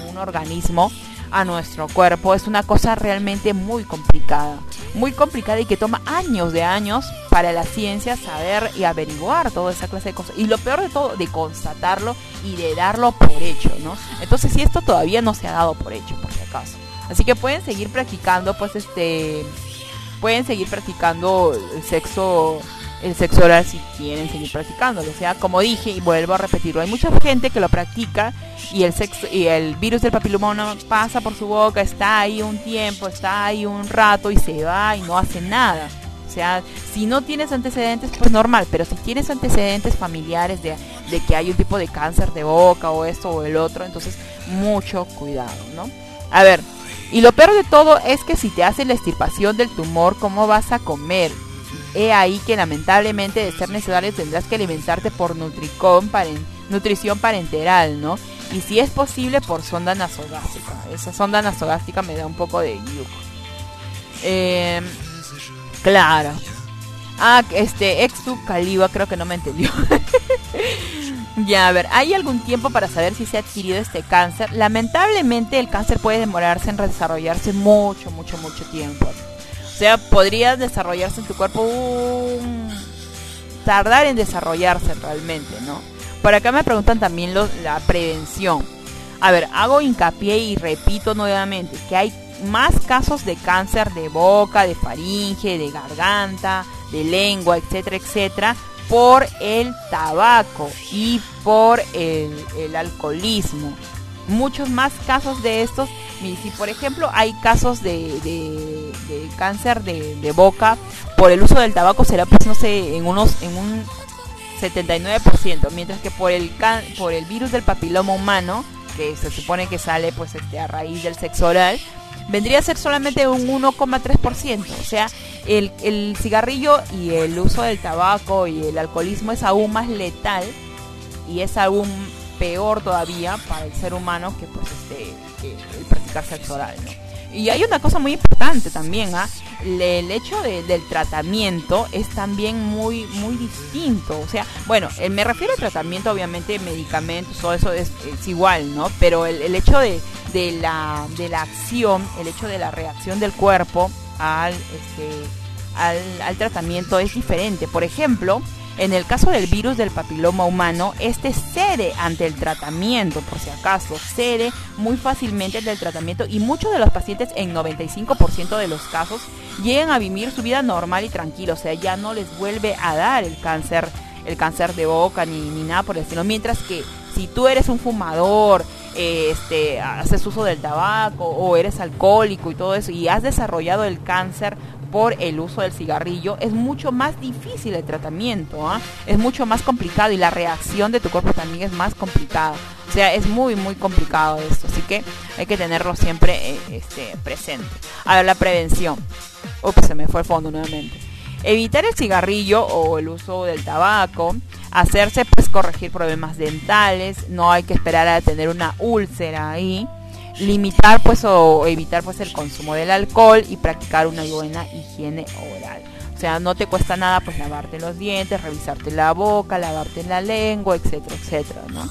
un organismo a nuestro cuerpo es una cosa realmente muy complicada, muy complicada y que toma años de años para la ciencia saber y averiguar toda esa clase de cosas. Y lo peor de todo, de constatarlo y de darlo por hecho, ¿no? Entonces, si esto todavía no se ha dado por hecho, por si acaso. Así que pueden seguir practicando, pues, este, pueden seguir practicando el sexo el sexo oral si quieren seguir practicándolo. O sea, como dije y vuelvo a repetirlo, hay mucha gente que lo practica y el sexo y el virus del papiloma pasa por su boca, está ahí un tiempo, está ahí un rato y se va y no hace nada. O sea, si no tienes antecedentes, pues normal, pero si tienes antecedentes familiares de, de que hay un tipo de cáncer de boca o esto o el otro, entonces mucho cuidado, ¿no? A ver, y lo peor de todo es que si te hacen la extirpación del tumor, ¿cómo vas a comer? He ahí que lamentablemente de ser necesario tendrás que alimentarte por nutricón paren- nutrición parenteral, ¿no? Y si es posible por sonda nasogástrica. Esa sonda nasogástrica me da un poco de yuco. Eh, claro. Ah, este, ex Caliba creo que no me entendió. ya, a ver, ¿hay algún tiempo para saber si se ha adquirido este cáncer? Lamentablemente el cáncer puede demorarse en desarrollarse mucho, mucho, mucho tiempo. O sea, podría desarrollarse en tu cuerpo un... tardar en desarrollarse realmente, ¿no? Por acá me preguntan también la prevención. A ver, hago hincapié y repito nuevamente que hay más casos de cáncer de boca, de faringe, de garganta, de lengua, etcétera, etcétera, por el tabaco y por el alcoholismo. Muchos más casos de estos. Y si por ejemplo hay casos de, de- cáncer de, de boca por el uso del tabaco será pues no sé en unos en un 79%, mientras que por el can- por el virus del papiloma humano, que se supone que sale pues este a raíz del sexo oral, vendría a ser solamente un 1,3%. O sea, el, el cigarrillo y el uso del tabaco y el alcoholismo es aún más letal y es aún peor todavía para el ser humano que pues este que el practicar sexo oral, ¿no? Y hay una cosa muy importante también, ¿ah? El hecho de- del tratamiento es también muy muy distinto. O sea, bueno, eh, me refiero al tratamiento, obviamente, medicamentos, todo eso es, es igual, ¿no? Pero el, el hecho de, de, la, de la acción, el hecho de la reacción del cuerpo al, este, al, al tratamiento es diferente. Por ejemplo, en el caso del virus del papiloma humano, este cede ante el tratamiento, por si acaso, cede muy fácilmente ante el tratamiento y muchos de los pacientes, en 95% de los casos, llegan a vivir su vida normal y tranquila, o sea, ya no les vuelve a dar el cáncer, el cáncer de boca ni, ni nada por el estilo, mientras que si tú eres un fumador, eh, este, haces uso del tabaco o eres alcohólico y todo eso y has desarrollado el cáncer por el uso del cigarrillo, es mucho más difícil el tratamiento, ¿ah? es mucho más complicado y la reacción de tu cuerpo también es más complicada. O sea, es muy, muy complicado esto, así que hay que tenerlo siempre eh, este, presente. Ahora, la prevención. Ups, se me fue el fondo nuevamente. Evitar el cigarrillo o el uso del tabaco, hacerse pues corregir problemas dentales, no hay que esperar a tener una úlcera ahí limitar pues o evitar pues el consumo del alcohol y practicar una buena higiene oral. O sea, no te cuesta nada pues lavarte los dientes, revisarte la boca, lavarte la lengua, etcétera, etcétera, ¿no?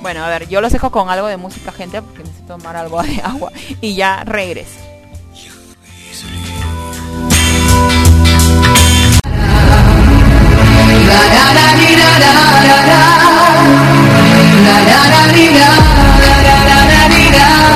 Bueno, a ver, yo los dejo con algo de música, gente, porque necesito tomar algo de agua y ya regreso. Looking back on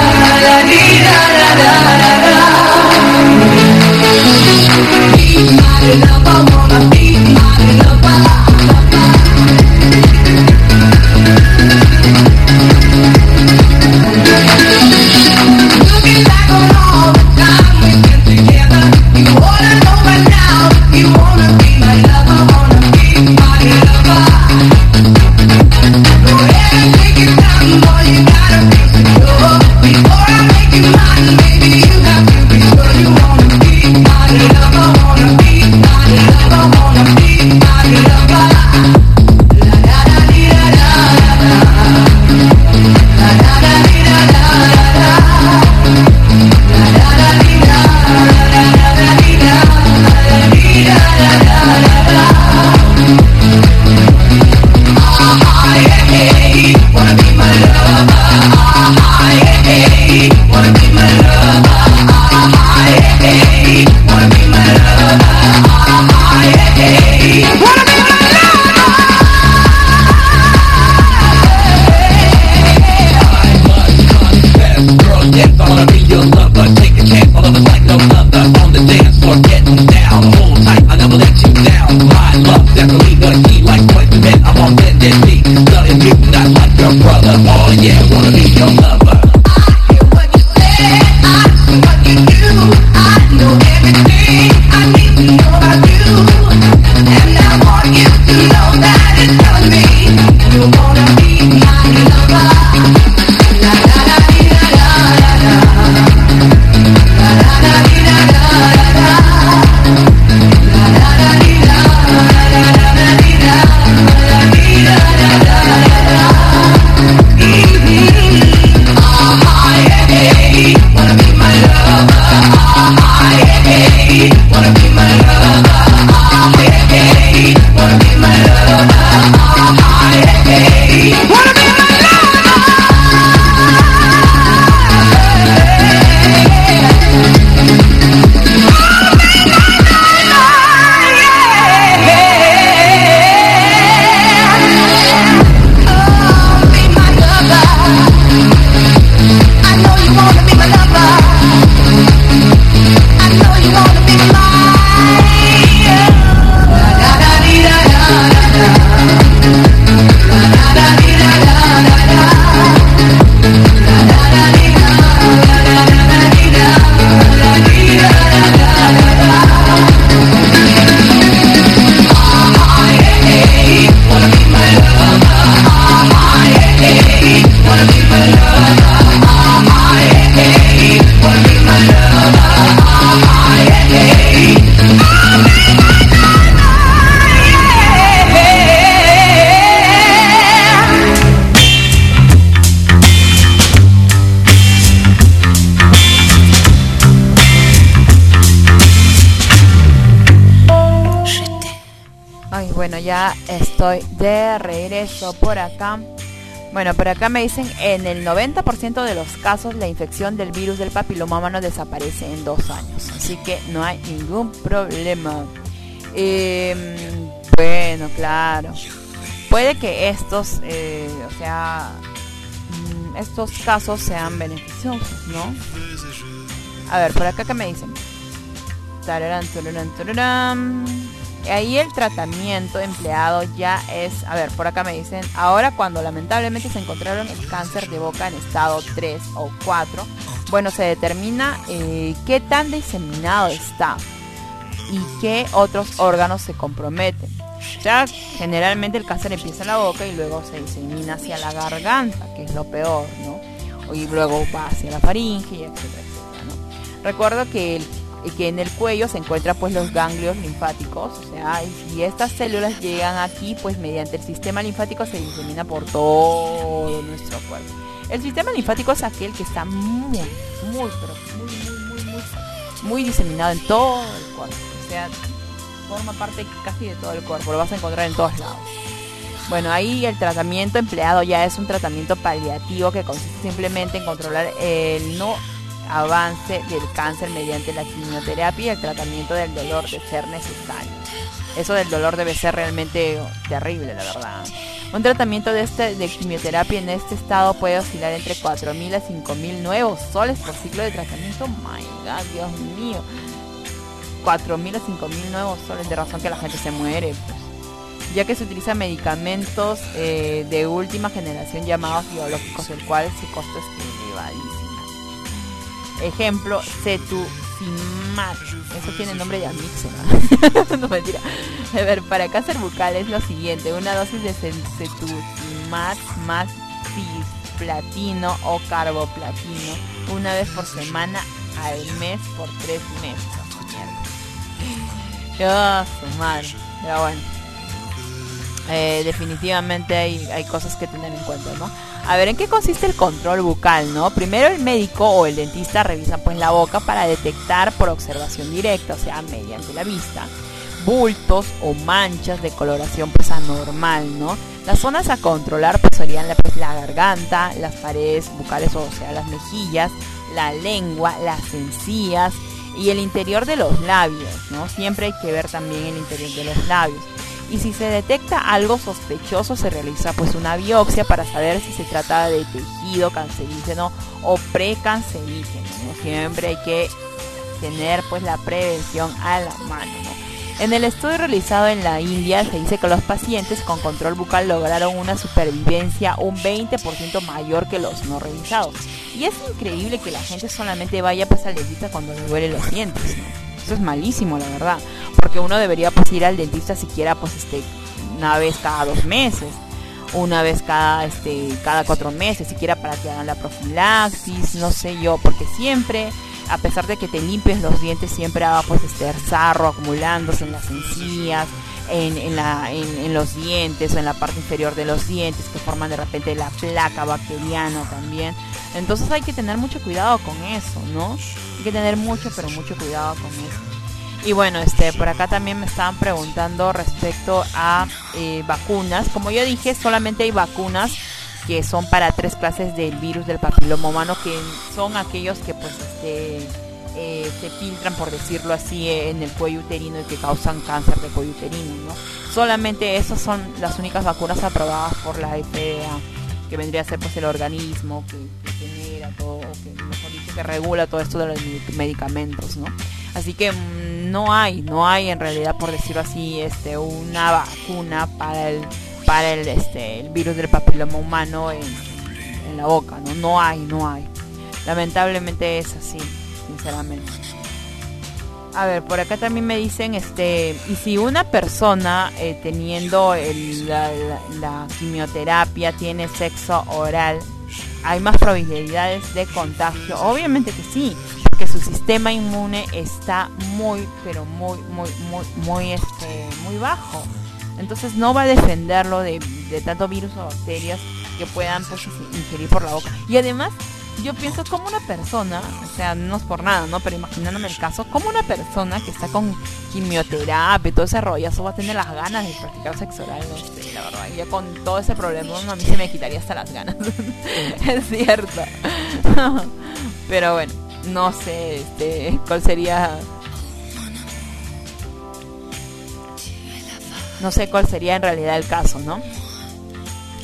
bueno, ya estoy de regreso por acá. Bueno, por acá me dicen, en el 90% de los casos la infección del virus del papiloma desaparece en dos años. Así que no hay ningún problema. Em, bueno, claro. Puede que estos, eh, o sea, mm, estos casos sean beneficiosos, ¿no? A ver, por acá que me dicen. Tararán, tururán, tururán. Ahí el tratamiento empleado ya es, a ver, por acá me dicen, ahora cuando lamentablemente se encontraron el cáncer de boca en estado 3 o 4, bueno, se determina eh, qué tan diseminado está y qué otros órganos se comprometen. Ya generalmente el cáncer empieza en la boca y luego se disemina hacia la garganta, que es lo peor, ¿no? Y luego va hacia la faringe, etcétera, etcétera, ¿no? Recuerdo que, el- que en el cuello se encuentran pues los ganglios linfáticos, o sea, y estas células llegan aquí, pues mediante el sistema linfático se disemina por todo nuestro cuerpo. El sistema linfático es aquel que está muy, muy, pero muy, muy, muy, muy, muy diseminado en todo el cuerpo. O sea, forma parte casi de todo el cuerpo, lo vas a encontrar en todos lados. Bueno, ahí el tratamiento empleado ya es un tratamiento paliativo que consiste simplemente en controlar el no avance del cáncer mediante la quimioterapia y el tratamiento del dolor de ser necesario. Eso del dolor debe ser realmente terrible, la verdad. Un tratamiento de, este, de quimioterapia en este estado puede oscilar entre 4.000 a 5.000 nuevos soles por ciclo de tratamiento. My God, Dios mío. 4.000 a 5.000 nuevos soles de razón que la gente se muere. pues. Ya que se utilizan medicamentos eh, de última generación llamados biológicos, el cual su costo es. Ejemplo, cetuximab. Eso tiene nombre de amígdala. no mentira. A ver, para cáncer bucal es lo siguiente: una dosis de ce- cetuximab más cisplatino o carboplatino una vez por semana al mes por tres meses. Su madre. Pero bueno. Eh, definitivamente hay, hay cosas que tener en cuenta, ¿no? A ver, ¿en qué consiste el control bucal, no? Primero el médico o el dentista revisan pues la boca para detectar por observación directa, o sea, mediante la vista, bultos o manchas de coloración pues anormal, ¿no? Las zonas a controlar pues serían la, pues, la garganta, las paredes bucales, o sea, las mejillas, la lengua, las encías y el interior de los labios, ¿no? Siempre hay que ver también el interior de los labios. Y si se detecta algo sospechoso, se realiza pues una biopsia para saber si se trata de tejido cancerígeno o precancerígeno. ¿no? Siempre hay que tener pues la prevención a la mano. ¿no? En el estudio realizado en la India se dice que los pacientes con control bucal lograron una supervivencia un 20% mayor que los no revisados. Y es increíble que la gente solamente vaya pues al dentista cuando le duele los dientes. Eso es malísimo, la verdad. Porque uno debería pues ir al dentista siquiera pues este una vez cada dos meses, una vez cada este cada cuatro meses, siquiera para que hagan la profilaxis, no sé yo, porque siempre a pesar de que te limpies los dientes siempre va pues este sarro acumulándose en las encías, en, en, la, en, en los dientes o en la parte inferior de los dientes que forman de repente la placa bacteriana también. Entonces hay que tener mucho cuidado con eso, ¿no? Que tener mucho, pero mucho cuidado con eso. Y bueno, este, por acá también me estaban preguntando respecto a eh, vacunas. Como yo dije, solamente hay vacunas que son para tres clases del virus del papiloma humano, que son aquellos que pues este, eh, se filtran, por decirlo así, en el cuello uterino y que causan cáncer de cuello uterino, ¿no? Solamente esas son las únicas vacunas aprobadas por la FDA, que vendría a ser pues el organismo que, genera todo, o que mejor dicho, que regula todo esto de los medicamentos, ¿no? Así que mm, no hay, no hay en realidad, por decirlo así, este, una vacuna para el, para el, este, el virus del papiloma humano en, en la boca, ¿no? No hay, no hay. Lamentablemente es así, sinceramente. A ver, por acá también me dicen, este, y si una persona eh, teniendo la quimioterapia tiene sexo oral, hay más probabilidades de contagio. Obviamente que sí, porque su sistema inmune está muy, pero muy, muy, muy, muy, este, muy bajo. Entonces no va a defenderlo de, de tanto virus o bacterias que puedan pues, ingerir por la boca. Y además yo pienso como una persona, o sea, no es por nada, ¿no? Pero imaginándome el caso, como una persona que está con quimioterapia y todo ese rollazo va a tener las ganas de practicar sexo oral, no sé, la verdad. Ya con todo ese problema a mí se me quitaría hasta las ganas. es cierto. Pero bueno, no sé este, cuál sería no sé cuál sería en realidad el caso, ¿no?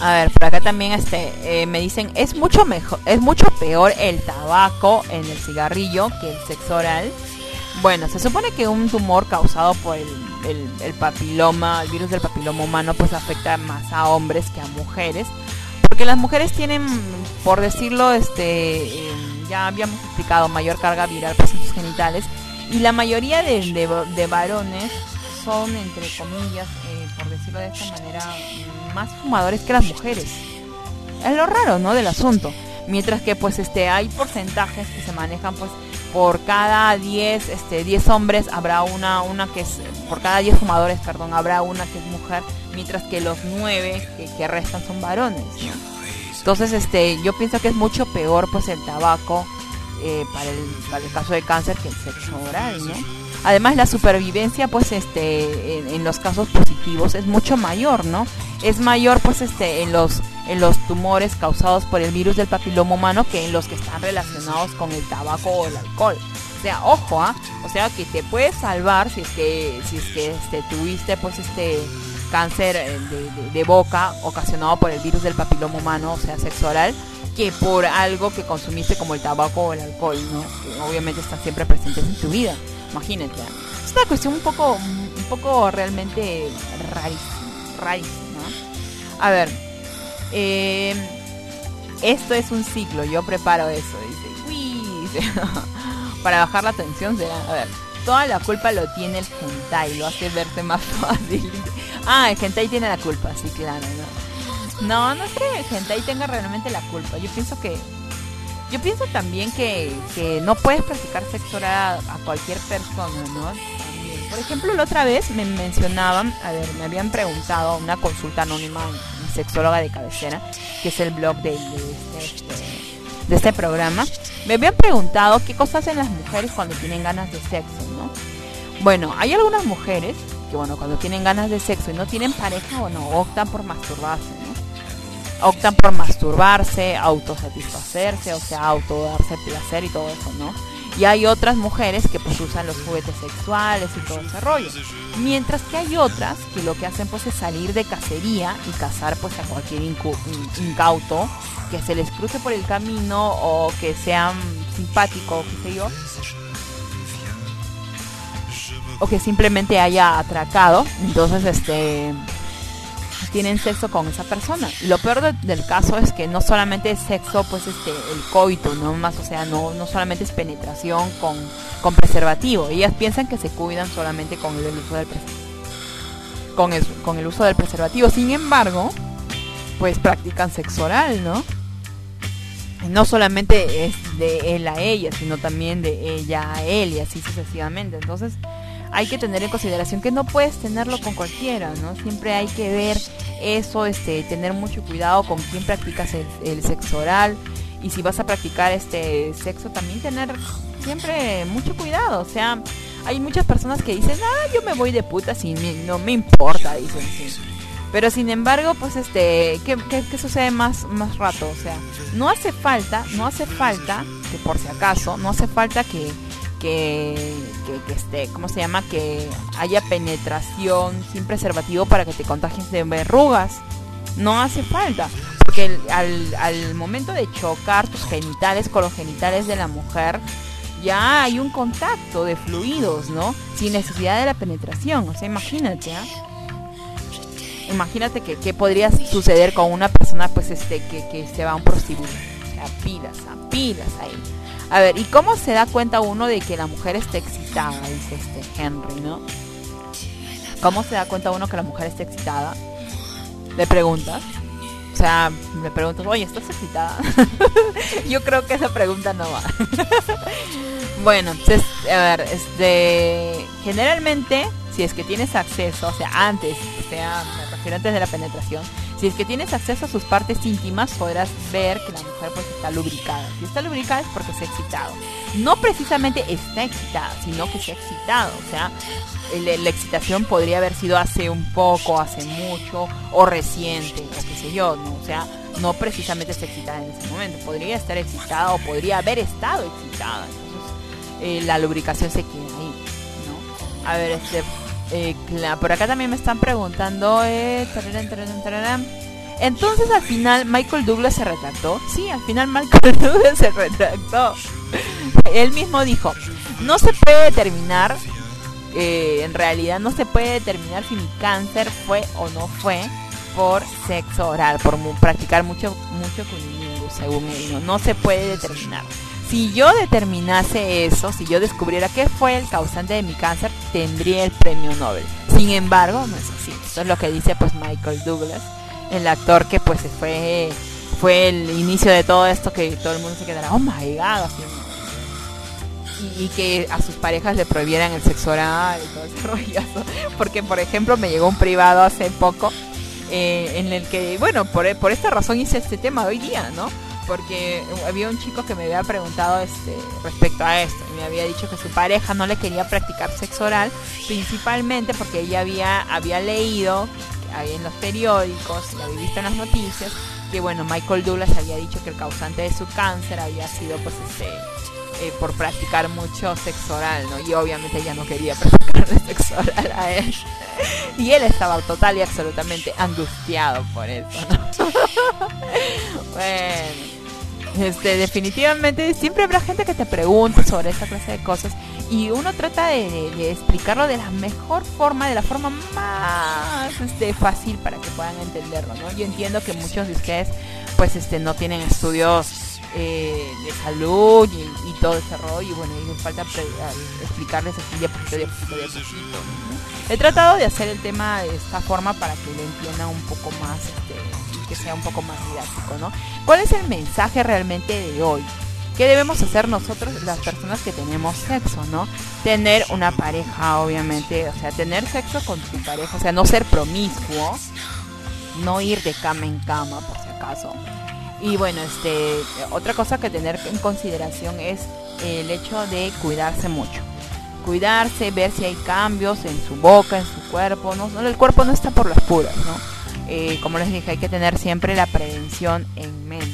A ver, por acá también este eh, me dicen es mucho mejor, es mucho peor el tabaco en el cigarrillo que el sexo oral. Bueno, se supone que un tumor causado por el, el- papiloma, el virus del papiloma humano, pues afecta más a hombres que a mujeres, porque las mujeres tienen, por decirlo, este, eh, ya habíamos explicado, mayor carga viral en sus genitales, y la mayoría de, de, varones son, entre comillas, eh, por decirlo de esta manera, más fumadores que las mujeres. Es lo raro, ¿no? Del asunto. Mientras que, pues, este, hay porcentajes que se manejan, pues, por cada 10, este, 10 hombres habrá una, una que es, por cada 10 fumadores, perdón, habrá una que es mujer, mientras que los 9 que, restan son varones. Entonces, este, yo pienso que es mucho peor, pues, el tabaco eh, para, el, para el caso de cáncer que el sexo oral, ¿no? Además, la supervivencia, pues, este, en, los casos positivos es mucho mayor, ¿no? Es mayor, pues, este, en los, en los tumores causados por el virus del papiloma humano que en los que están relacionados con el tabaco o el alcohol. O sea, ojo, ¿ah? O sea, que te puedes salvar si es que, si es que este, tuviste, pues, este cáncer eh, de boca ocasionado por el virus del papiloma humano, o sea, sexo oral, que por algo que consumiste como el tabaco o el alcohol, ¿no? Que obviamente están siempre presentes en tu vida. Imagínate. Es una cuestión un poco, un poco realmente rarísima. rarísima. A ver, eh, esto es un ciclo, yo preparo eso. Dice, uy, para bajar la tensión será, a ver, toda la culpa lo tiene el hentai, lo hace verse más fácil. Ah, el hentai tiene la culpa, sí, claro, ¿no? No, no es que el hentai tenga realmente la culpa. Yo pienso que yo pienso también que, que no puedes practicar sexo a, a cualquier persona, ¿no? Por ejemplo, la otra vez me mencionaban, a ver, me habían preguntado a una consulta anónima, mi sexóloga de cabecera, que es el blog de, de este, de este programa, me habían preguntado qué cosas hacen las mujeres cuando tienen ganas de sexo, ¿no? Bueno, hay algunas mujeres que, bueno, cuando tienen ganas de sexo y no tienen pareja, bueno, optan por masturbarse. Optan por masturbarse, autosatisfacerse, o sea, auto darse placer y todo eso, ¿no? Y hay otras mujeres que pues usan los juguetes sexuales y todo ese rollo. Mientras que hay otras que lo que hacen pues es salir de cacería y cazar pues a cualquier incauto que se les cruce por el camino o que sean simpático, qué sé yo. O que simplemente haya atracado. Entonces, este tienen sexo con esa persona. Lo peor de- del caso es que no solamente es sexo, pues este, el coito, no más, o sea, no, no solamente es penetración con, con preservativo. Ellas piensan que se cuidan solamente con el uso del. Con el, con el uso del preservativo. Sin embargo, pues practican sexo oral, ¿no? No solamente es de él a ella, sino también de ella a él y así sucesivamente. Entonces, hay que tener en consideración que no puedes tenerlo con cualquiera, ¿no? Siempre hay que ver eso, este, tener mucho cuidado con quién practicas el, sexo oral y si vas a practicar este sexo también tener siempre mucho cuidado, o sea, hay muchas personas que dicen, ah, yo me voy de puta si no me importa, dicen, sí. Pero sin embargo, pues este, ¿qué, qué, qué sucede más, más rato? O sea, no hace falta, no hace falta, que por si acaso, no hace falta que, que, que, este, ¿cómo se llama? Que haya penetración sin preservativo para que te contagies de verrugas. No hace falta. Porque al, al momento de chocar tus genitales con los genitales de la mujer, ya hay un contacto de fluidos, ¿no? Sin necesidad de la penetración. O sea, imagínate, ¿ah? Imagínate que, podría suceder con una persona pues este que, que se va a un prostíbulo. Sea, pilas, a pilas ahí. A ver, ¿y cómo se da cuenta uno de que la mujer está excitada? Dice este Henry, ¿no? ¿Cómo se da cuenta uno que la mujer está excitada? Le preguntas. O sea, le preguntas, oye, ¿estás excitada? Yo creo que esa pregunta no va. bueno, entonces, a ver, este, generalmente, si es que tienes acceso, o sea, antes, o sea, me refiero antes de la penetración, Si es que tienes acceso a sus partes íntimas, podrás ver que la mujer pues está lubricada. Si está lubricada es porque se ha excitado. No precisamente está excitada, sino que se ha excitado. O sea, la excitación podría haber sido hace un poco, hace mucho, o reciente, o qué sé yo, ¿no? O sea, no precisamente está excitada en ese momento. Podría estar excitada o podría haber estado excitada. Entonces, eh, la lubricación se queda ahí, ¿no? A ver, este, eh, por acá también me están preguntando, eh. Entonces al final Michael Douglas se retractó. Sí, al final Michael Douglas se retractó. Él mismo dijo, no se puede determinar, eh, en realidad no se puede determinar si mi cáncer fue o no fue por sexo oral, por practicar mucho, mucho cunilingus, según él. No se puede determinar. Si yo determinase eso, si yo descubriera qué fue el causante de mi cáncer, tendría el premio Nobel. Sin embargo, no es así. Eso es lo que dice pues Michael Douglas, el actor que pues fue fue el inicio de todo esto que todo el mundo se quedará, oh my god, y, y que a sus parejas le prohibieran el sexo oral y todo ese rollazo. Porque, por ejemplo, me llegó un privado hace poco eh, en el que, bueno, por, por esta razón hice este tema hoy día, ¿no? Porque había un chico que me había preguntado este, respecto a esto. Y me había dicho que su pareja no le quería practicar sexo oral, principalmente porque ella había, había leído en los periódicos, y había visto en las noticias, que bueno, Michael Douglas había dicho que el causante de su cáncer había sido pues este eh, por practicar mucho sexo oral, ¿no? Y obviamente ella no quería practicarle sexo oral a él. Y él estaba total y absolutamente angustiado por eso, ¿no? bueno, este, definitivamente siempre habrá gente que te pregunte sobre esta clase de cosas y uno trata de, explicarlo de la mejor forma, de la forma más este, fácil para que puedan entenderlo, ¿no? Yo entiendo que muchos de ustedes pues este no tienen estudios eh, de salud y, todo ese rollo y bueno, y les falta explicarles así de poquito, de poquito. He tratado de hacer el tema de esta forma para que lo entiendan un poco más, este, que sea un poco más didáctico, ¿no? ¿Cuál es el mensaje realmente de hoy? ¿Qué debemos hacer nosotros, las personas que tenemos sexo, no? Tener una pareja, obviamente, o sea, tener sexo con tu pareja, o sea, no ser promiscuo, no ir de cama en cama, por si acaso. Y bueno, este, otra cosa que tener en consideración es el hecho de cuidarse mucho. Cuidarse, ver si hay cambios en su boca, en su cuerpo. No, el cuerpo no está por las puras, ¿no? Eh, como les dije, hay que tener siempre la prevención en mente.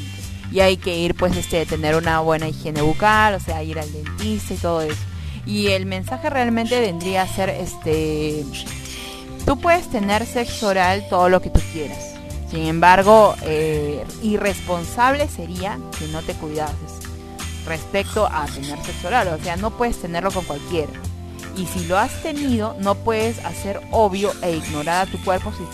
Y hay que ir, pues, este, tener una buena higiene bucal, o sea, ir al dentista y todo eso. Y el mensaje realmente vendría a ser, este, tú puedes tener sexo oral todo lo que tú quieras. Sin embargo, eh, irresponsable sería que no te cuidases respecto a tener sexo oral. O sea, no puedes tenerlo con cualquiera. Y si lo has tenido, no puedes hacer obvio e ignorar a tu cuerpo si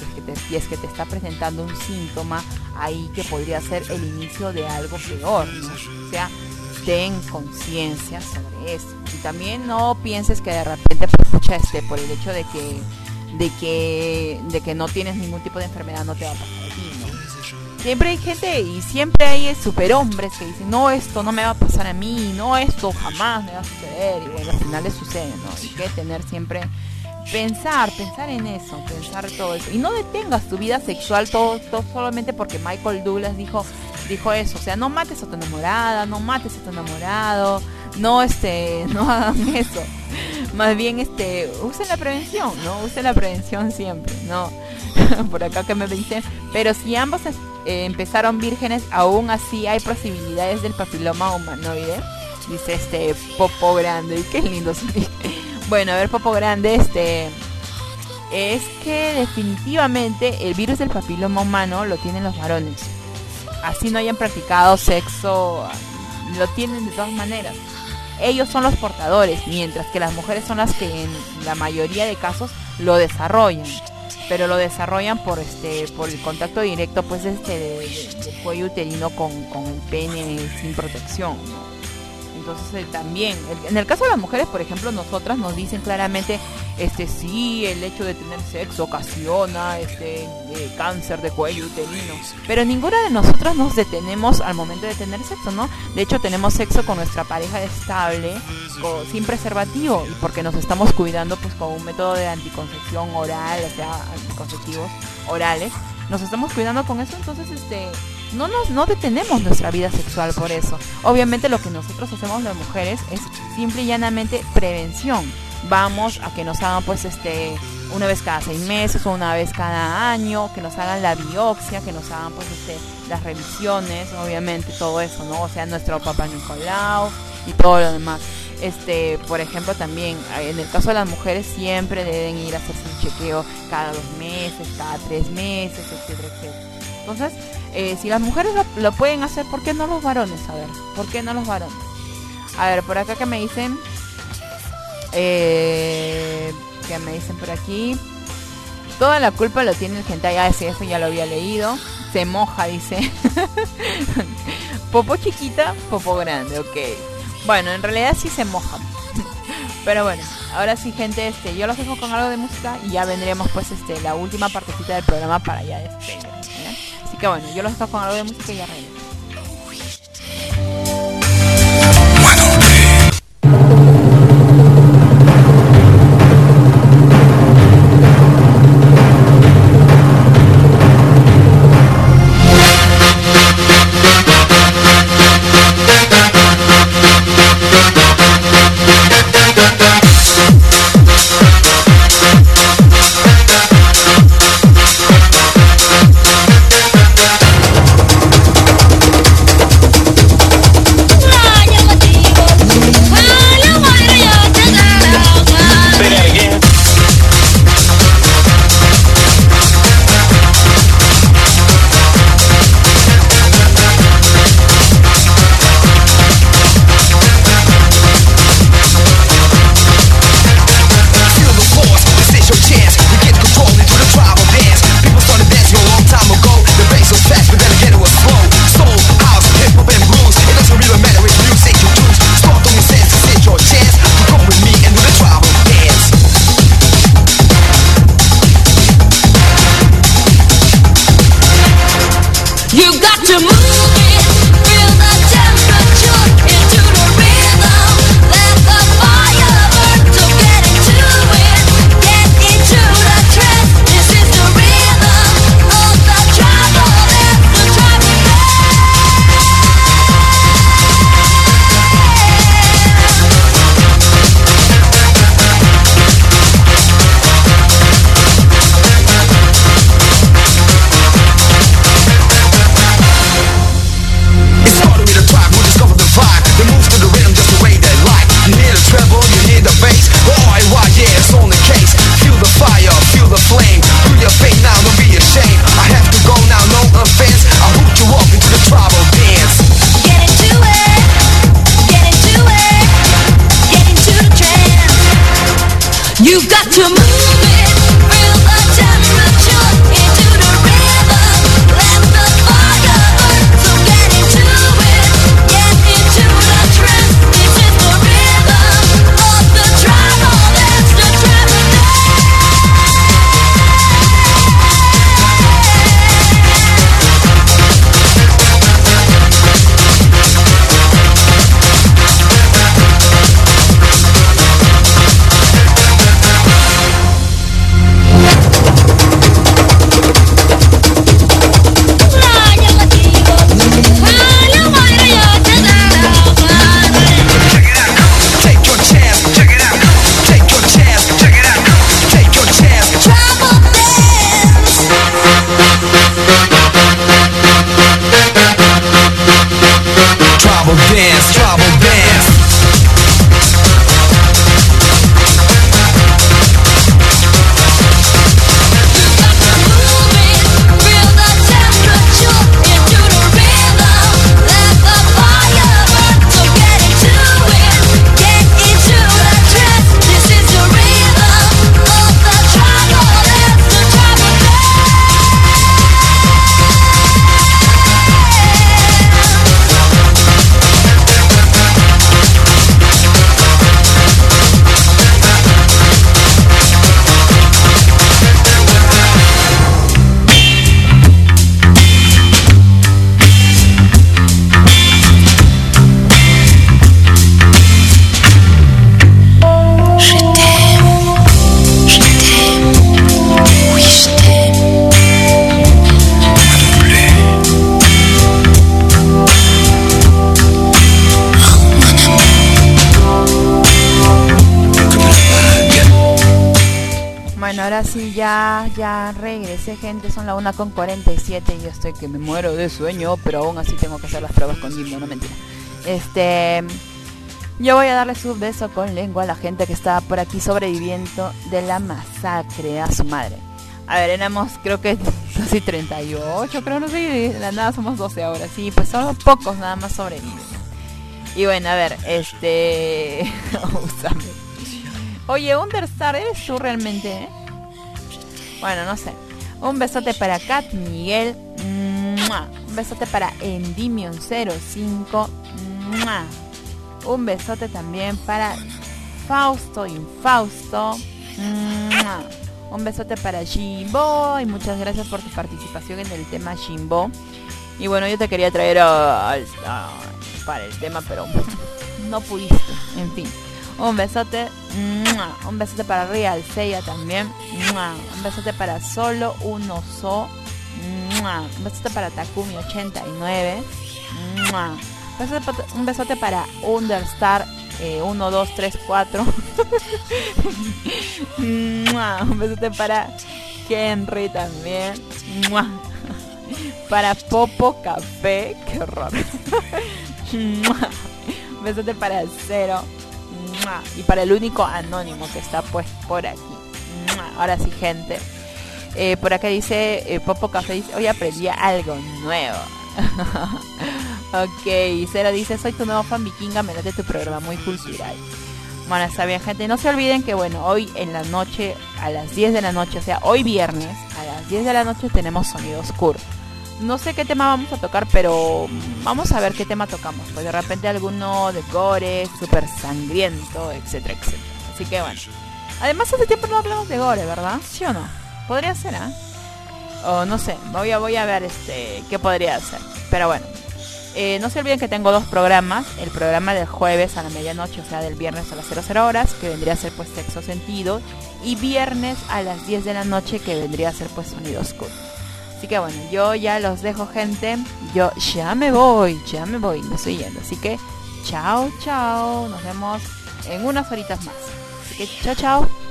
es que te, está presentando un síntoma ahí que podría ser el inicio de algo peor. O sea, ten conciencia sobre eso. Y también no pienses que de repente, pues, este, por el hecho de que, de que, de que no tienes ningún tipo de enfermedad, no te va a pasar. Siempre hay gente y siempre hay superhombres que dicen, no, esto no me va a pasar a mí, no, esto jamás me va a suceder. Y bueno, al final les sucede, ¿no? Hay que tener siempre, pensar, pensar en eso, pensar todo eso. Y no detengas tu vida sexual todo, todo solamente porque Michael Douglas dijo, dijo eso. O sea, no mates a tu enamorada, no mates a tu enamorado, no, este, no hagan eso. Más bien, este, usen la prevención, ¿no? Usen la prevención siempre, ¿no? Por acá que me dicen, pero si ambos eh, empezaron vírgenes, aún así hay posibilidades del papiloma humanoide. Dice este Popo Grande, qué lindo. Bueno, a ver, Popo Grande, este es que definitivamente el virus del papiloma humano lo tienen los varones. Así no hayan practicado sexo, lo tienen de todas maneras. Ellos son los portadores, mientras que las mujeres son las que en la mayoría de casos lo desarrollan pero lo desarrollan por este por el contacto directo pues este de- de- del cuello uterino con, con el pene sin protección. Entonces eh, también en el caso de las mujeres por ejemplo nosotras nos dicen claramente este sí el hecho de tener sexo ocasiona este eh, cáncer de cuello uterino pero ninguna de nosotras nos detenemos al momento de tener sexo no de hecho tenemos sexo con nuestra pareja estable sin preservativo y porque nos estamos cuidando pues con un método de anticoncepción oral, o sea, anticonceptivos orales, nos estamos cuidando con eso, entonces este no nos no detenemos nuestra vida sexual por eso. Obviamente lo que nosotros hacemos las mujeres es simple y llanamente prevención. Vamos a que nos hagan pues este una vez cada seis meses o una vez cada año, que nos hagan la biopsia, que nos hagan pues este las revisiones, obviamente todo eso, ¿no? O sea, nuestro papá Nicolau y todo lo demás. Este, por ejemplo, también eh, en el caso de las mujeres siempre deben ir a hacerse un chequeo cada dos meses, cada tres meses, etcétera, etcétera. Entonces, eh, si las mujeres lo, pueden hacer, ¿por qué no los varones? A ver, ¿por qué no los varones? A ver, por acá que me dicen, eh, que me dicen por aquí, toda la culpa lo tiene el hentai. Ah, sí, eso ya lo había leído. Se moja, dice. popo chiquita, popo grande, ok. Bueno, en realidad sí se moja. Pero bueno, ahora sí, gente, este, yo los dejo con algo de música y ya vendremos pues este la última partecita del programa para ya despedir. Así que bueno, yo los dejo con algo de música y ya Son la 1 con 47 y yo estoy que me muero de sueño, pero aún así tengo que hacer las pruebas con Jimbo, no mentira. Este. Yo voy a darle su beso con lengua a la gente que estaba por aquí sobreviviendo de la masacre a su madre. A ver, éramos creo que casi 38, creo, no sé, de la nada somos 12 ahora. Sí, pues son pocos nada más sobreviven. Y bueno, a ver, este... Oye, Understar, ¿eres tú realmente? eh? Bueno, no sé. Un besote para Kat Miguel. Un besote para Endymion05. ¡Mua! Un besote también para Fausto Infausto. Un besote para Jimbo. Y muchas gracias por tu participación en el tema Jimbo. Y bueno, yo te quería traer a- para el tema, pero no pudiste. En fin. Un besote. Un besote para Real también. Un besote para Solo Uno So. Un besote para Takumi89. ¡mua! Un besote para Understar eh, 1, 2, 3, 4. ¡mua! Un besote para Henry también. Para Popo Café. Qué horror. Un besote para Cero. Y para el único anónimo que está pues por aquí. Ahora sí, gente. Eh, por acá dice eh, Popo Café, dice, hoy aprendí algo nuevo. ok, Cero dice, soy tu nuevo fan vikinga, me late tu programa muy cultural. Bueno, está bien, gente. No se olviden que, bueno, hoy en la noche, a las 10 de la noche, o sea, hoy viernes, a las 10 de la noche tenemos Sonido Oscuro. No sé qué tema vamos a tocar, pero vamos a ver qué tema tocamos. Pues de repente alguno de gore, súper sangriento, etcétera, etcétera. Así que bueno. Además, hace tiempo no hablamos de gore, ¿verdad? ¿Sí o no? Podría ser, ¿ah? O no sé, voy a, voy a ver este qué podría hacer. Pero bueno. Eh, no se olviden que tengo dos programas. El programa del jueves a la medianoche, o sea, del viernes a las 00 horas, que vendría a ser pues sexo sentido. Y viernes a las 10 de la noche, que vendría a ser pues sonido oscuro. Así que bueno, yo ya los dejo, gente. Yo ya me voy, ya me voy, me estoy yendo. Así que chao, chao. Nos vemos en unas horitas más. Así que chao, chao.